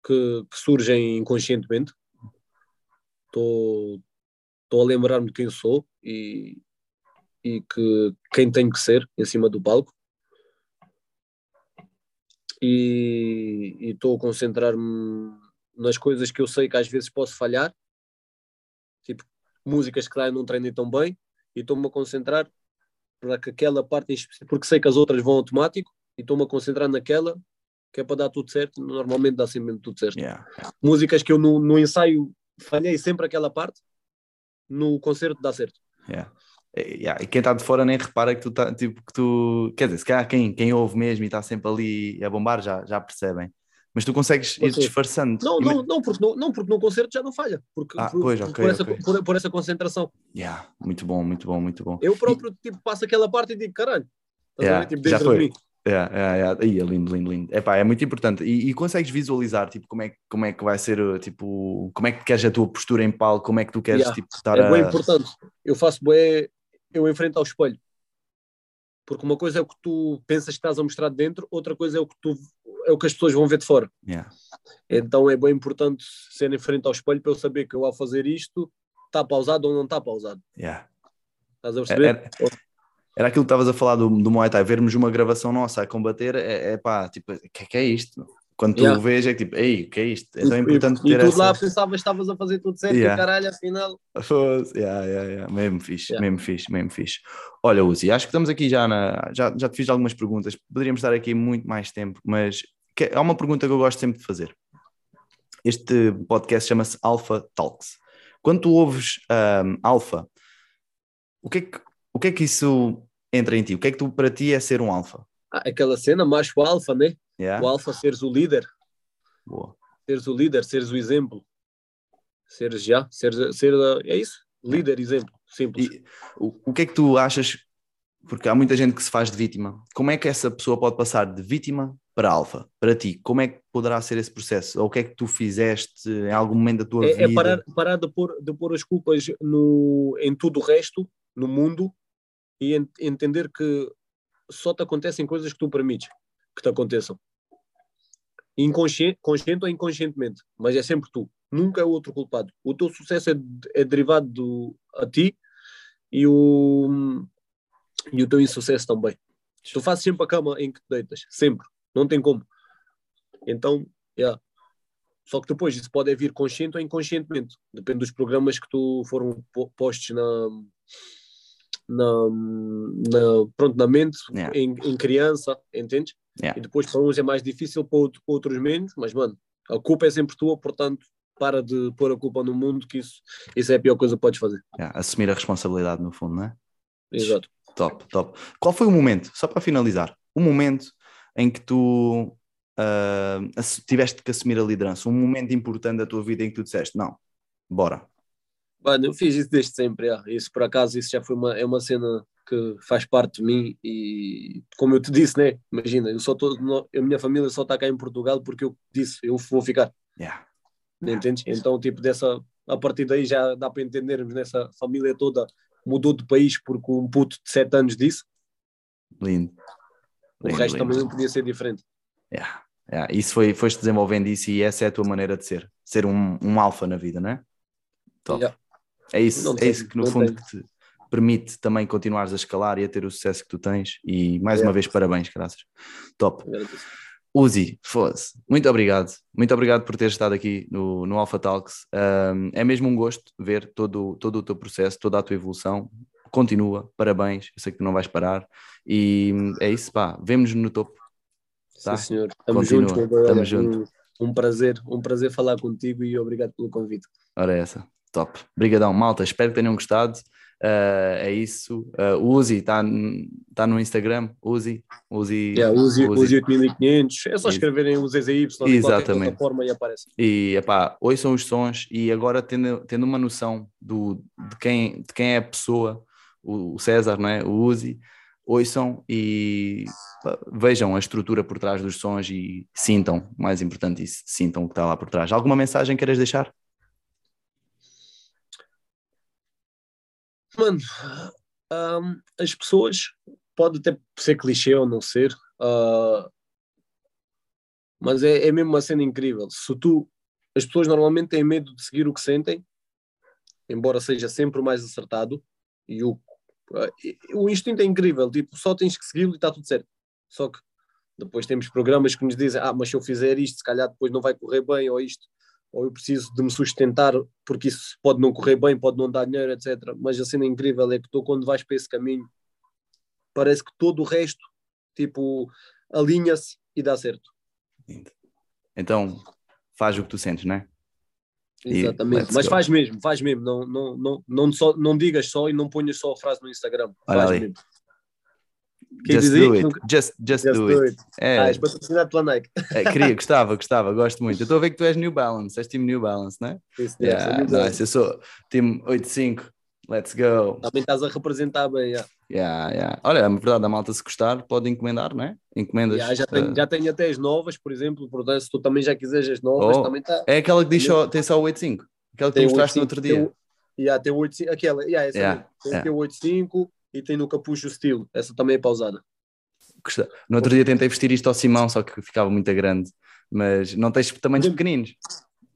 que, que surgem inconscientemente. Estou a lembrar-me de quem sou e, e que quem tenho que ser em cima do palco. E estou a concentrar-me nas coisas que eu sei que às vezes posso falhar, tipo músicas que não treinei tão bem, e estou-me a concentrar para que aquela parte, em específico- porque sei que as outras vão automático, e estou-me a concentrar naquela que é para dar tudo certo. Normalmente dá sempre tudo certo. yeah. Músicas que eu no, no ensaio falhei sempre aquela parte, no concerto dá certo. Yeah. E- yeah, E quem está de fora nem repara que tu, tá, tipo, que tu quer dizer, se calhar quem, quem ouve mesmo e está sempre ali a bombar já, já percebem, mas tu consegues ir disfarçando. Não, não, não, porque no, não, porque no concerto já não falha, porque, Ah, por, pois, por- ok, por, essa, ok. por, por essa concentração. Yeah, muito bom, muito bom, muito bom. Eu próprio tipo, passo aquela parte e digo, caralho, Yeah? Tipo, já foi. Yeah, yeah. Ih, é lindo, lindo, lindo. Epá, é muito importante. E, e consegues visualizar tipo, como, é, que- como é que vai ser, tipo, como é que queres a tua postura em palco, como é que tu queres Yeah. tipo, estar É a. bem importante. Eu faço bué, eu enfrento ao espelho. Porque uma coisa é o que tu pensas que estás a mostrar de dentro, outra coisa é o que tu é o que as pessoas vão ver de fora. Yeah. Então é bem importante ser em frente ao espelho para eu saber que eu ao fazer isto está pausado ou não está pausado. Yeah. Estás a perceber? Era, era aquilo que estavas a falar do, do Muay Thai, vermos uma gravação nossa a combater, é, é pá, tipo, o que é que é isto? Quando tu Yeah. vês é tipo, ei, o que é isto? É tão E- importante e, ter tu essa... lá pensavas que estavas a fazer tudo certo Yeah. e caralho, afinal. Yeah, yeah, yeah. Mesmo fixe, Yeah. mesmo fixe, mesmo fixe. Olha, Uzi, acho que estamos aqui já na. Já, já te fiz algumas perguntas, poderíamos estar aqui muito mais tempo, mas que- há uma pergunta que eu gosto sempre de fazer. Este podcast chama-se Alpha Talks. Quando tu ouves um, Alpha, o que, é que, o que é que isso entra em ti? O que é que tu, para ti é ser um Alpha? Ah, aquela cena, macho alfa, né? Yeah? O alfa seres o líder, Boa. seres o líder, seres o exemplo. Seres já, seres, ser, é isso? Líder, exemplo, simples. E o, o que é que tu achas? Porque há muita gente que se faz de vítima. Como é que essa pessoa pode passar de vítima para alfa? Para ti, como é que poderá ser esse processo? Ou o que é que tu fizeste em algum momento da tua É, vida? é parar, parar de, pôr, de pôr as culpas no, em tudo o resto, no mundo, e en- entender que só te acontecem coisas que tu permites que te aconteçam. Inconsciente, consciente ou inconscientemente, mas é sempre tu. Nunca é o outro culpado. O teu sucesso é, é derivado do, a ti e o, e o teu insucesso também. Tu fazes sempre a cama em que te deitas, sempre. Não tem como. Então, yeah. Só que depois isso pode vir consciente ou inconscientemente. Depende dos programas que tu foram po- postos na, na, na, pronto, na mente, Yeah. em, em criança, entendes? Yeah. E depois para uns é mais difícil, para, outro- para outros menos, mas mano, a culpa é sempre tua, portanto, para de pôr a culpa no mundo, que isso, isso é a pior coisa que podes fazer. Yeah, assumir a responsabilidade, no fundo, não é? Exato. Top, top. Qual foi o momento, só para finalizar, o momento em que tu ass- tiveste que assumir a liderança? Um momento importante da tua vida em que tu disseste, não, bora. Mano, eu fiz isso desde sempre, yeah. isso por acaso, isso já foi uma, é uma cena que faz parte de mim e como eu te disse, né? Imagina, eu só tô, a minha família só está cá em Portugal porque eu disse, eu vou ficar, Yeah. né, entendes? Então, tipo, dessa, a partir daí já dá para entendermos nessa família toda mudou de país porque um puto de 7 anos disse, Lindo. o Lindo, resto lindo. também não podia ser diferente. Yeah, yeah. Isso foi, foste desenvolvendo isso e essa é a tua maneira de ser, ser um, um alfa na vida, não é? Top. Yeah. É isso, Não é tem- isso que no fundo que te permite também continuares a escalar e a ter o sucesso que tu tens. E mais Yeah. uma vez, parabéns, graças. Top. Uzi, foda-se. Muito obrigado. Muito obrigado por teres estado aqui no, no Alpha Talks. Um, é mesmo um gosto ver todo, todo o teu processo, toda a tua evolução. Continua, parabéns. Eu sei que tu não vais parar. E é isso, pá. Vemo-nos no topo. Tá. Sim, senhor. Estamos juntos, meu boy. Tamo Olha, junto. Um, um prazer, um prazer falar contigo e obrigado pelo convite. Ora, é essa. Top. Obrigadão, malta. Espero que tenham gostado. Uh, é isso. Uh, Uzi está tá no Instagram. Uzi. Uzi. Yeah, use, Uzi. use 8500, é só escreverem o ZZY Exatamente. plataforma e aparece. E epá, ouçam os sons e agora tendo, tendo uma noção do, de, quem, de quem é a pessoa, o o César, não é? o Uzi, ouçam e pá, vejam a estrutura por trás dos sons e sintam, mais importante isso, sintam o que está lá por trás. Alguma mensagem queiras deixar? Mano, hum, as pessoas, pode até ser clichê ou não ser, ah, mas é, é mesmo uma cena incrível. Se tu, as pessoas normalmente têm medo de seguir o que sentem, embora seja sempre o mais acertado, e o, e- o instinto é incrível, tipo, só tens que segui-lo e está tudo certo. Só que depois temos programas que nos dizem, ah, mas se eu fizer isto, se calhar depois não vai correr bem, ou isto, ou eu preciso de me sustentar porque isso pode não correr bem, pode não dar dinheiro, etc. Mas a cena incrível é que tu, quando vais para esse caminho, parece que todo o resto, tipo, alinha-se e dá certo. Então, faz o que tu sentes, não é? Exatamente. Mas faz mesmo, faz mesmo. Não, não, não, não, só, não digas só e não ponhas só a frase no Instagram. Olha faz ali. mesmo. Quer Just do it. nunca- Just, just, Just do do it. it. É, Ah, és patrocinado pela Nike. é, queria, gostava, gostava, gosto muito. Eu estou a ver que tu és New Balance, és time New Balance, não é? Isso, Yeah, yeah, sou nice. Eu sou time 85. Let's go. Também estás a representar bem. Yeah. Yeah, yeah. Olha, é verdade, a malta se gostar pode encomendar, não é? Encomendas. Yeah, já, tenho, eh, já tenho até as novas, por exemplo. Portanto, se tu também já quiseres as novas, Oh, também está. É aquela que diz só, tem só o 85. Aquela que tu mostraste no outro dia. Tem, yeah, tem o 85, aquela, yeah, essa Yeah, mesmo. Tem yeah. o 85 e tem no capucho o estilo. Essa também é pausada. No outro dia tentei vestir isto ao Simão, só que ficava muito grande. Mas não tens tamanhos pequeninos.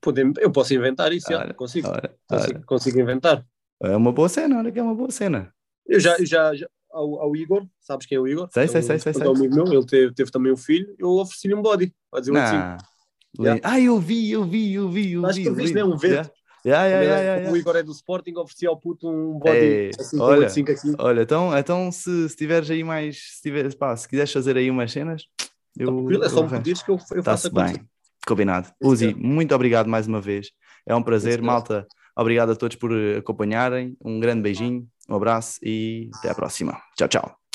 Podemos, eu posso inventar isso, yeah, Olha, consigo, Ora, consigo, ora. consigo inventar. É uma boa cena, olha que é uma boa cena. Eu já, eu já, já- ao, ao, Igor, sabes quem é o Igor? Sei, é sei, sei, sei. Um amigo meu, ele teve, teve também um filho, eu ofereci-lhe um body, a dizer um. Ah, eu vi, eu vi, eu vi, eu Acho vi. que tu viste, né? Um vento. Yeah. Yeah, yeah, yeah, yeah, O Igor é do Sporting, ofereci ao puto um body Ei, assim, olha, 5 aqui. olha, então, então se, se tiveres aí mais, se, tiveres, pá, se quiseres fazer aí umas cenas, eu, Tranquilo, é só me pedires que eu, eu faço Está-se bem, combinado. Uzi, muito obrigado mais uma vez, é um prazer, Sim, malta, obrigado a todos por acompanharem, um grande beijinho, um abraço e até à próxima. Tchau, tchau.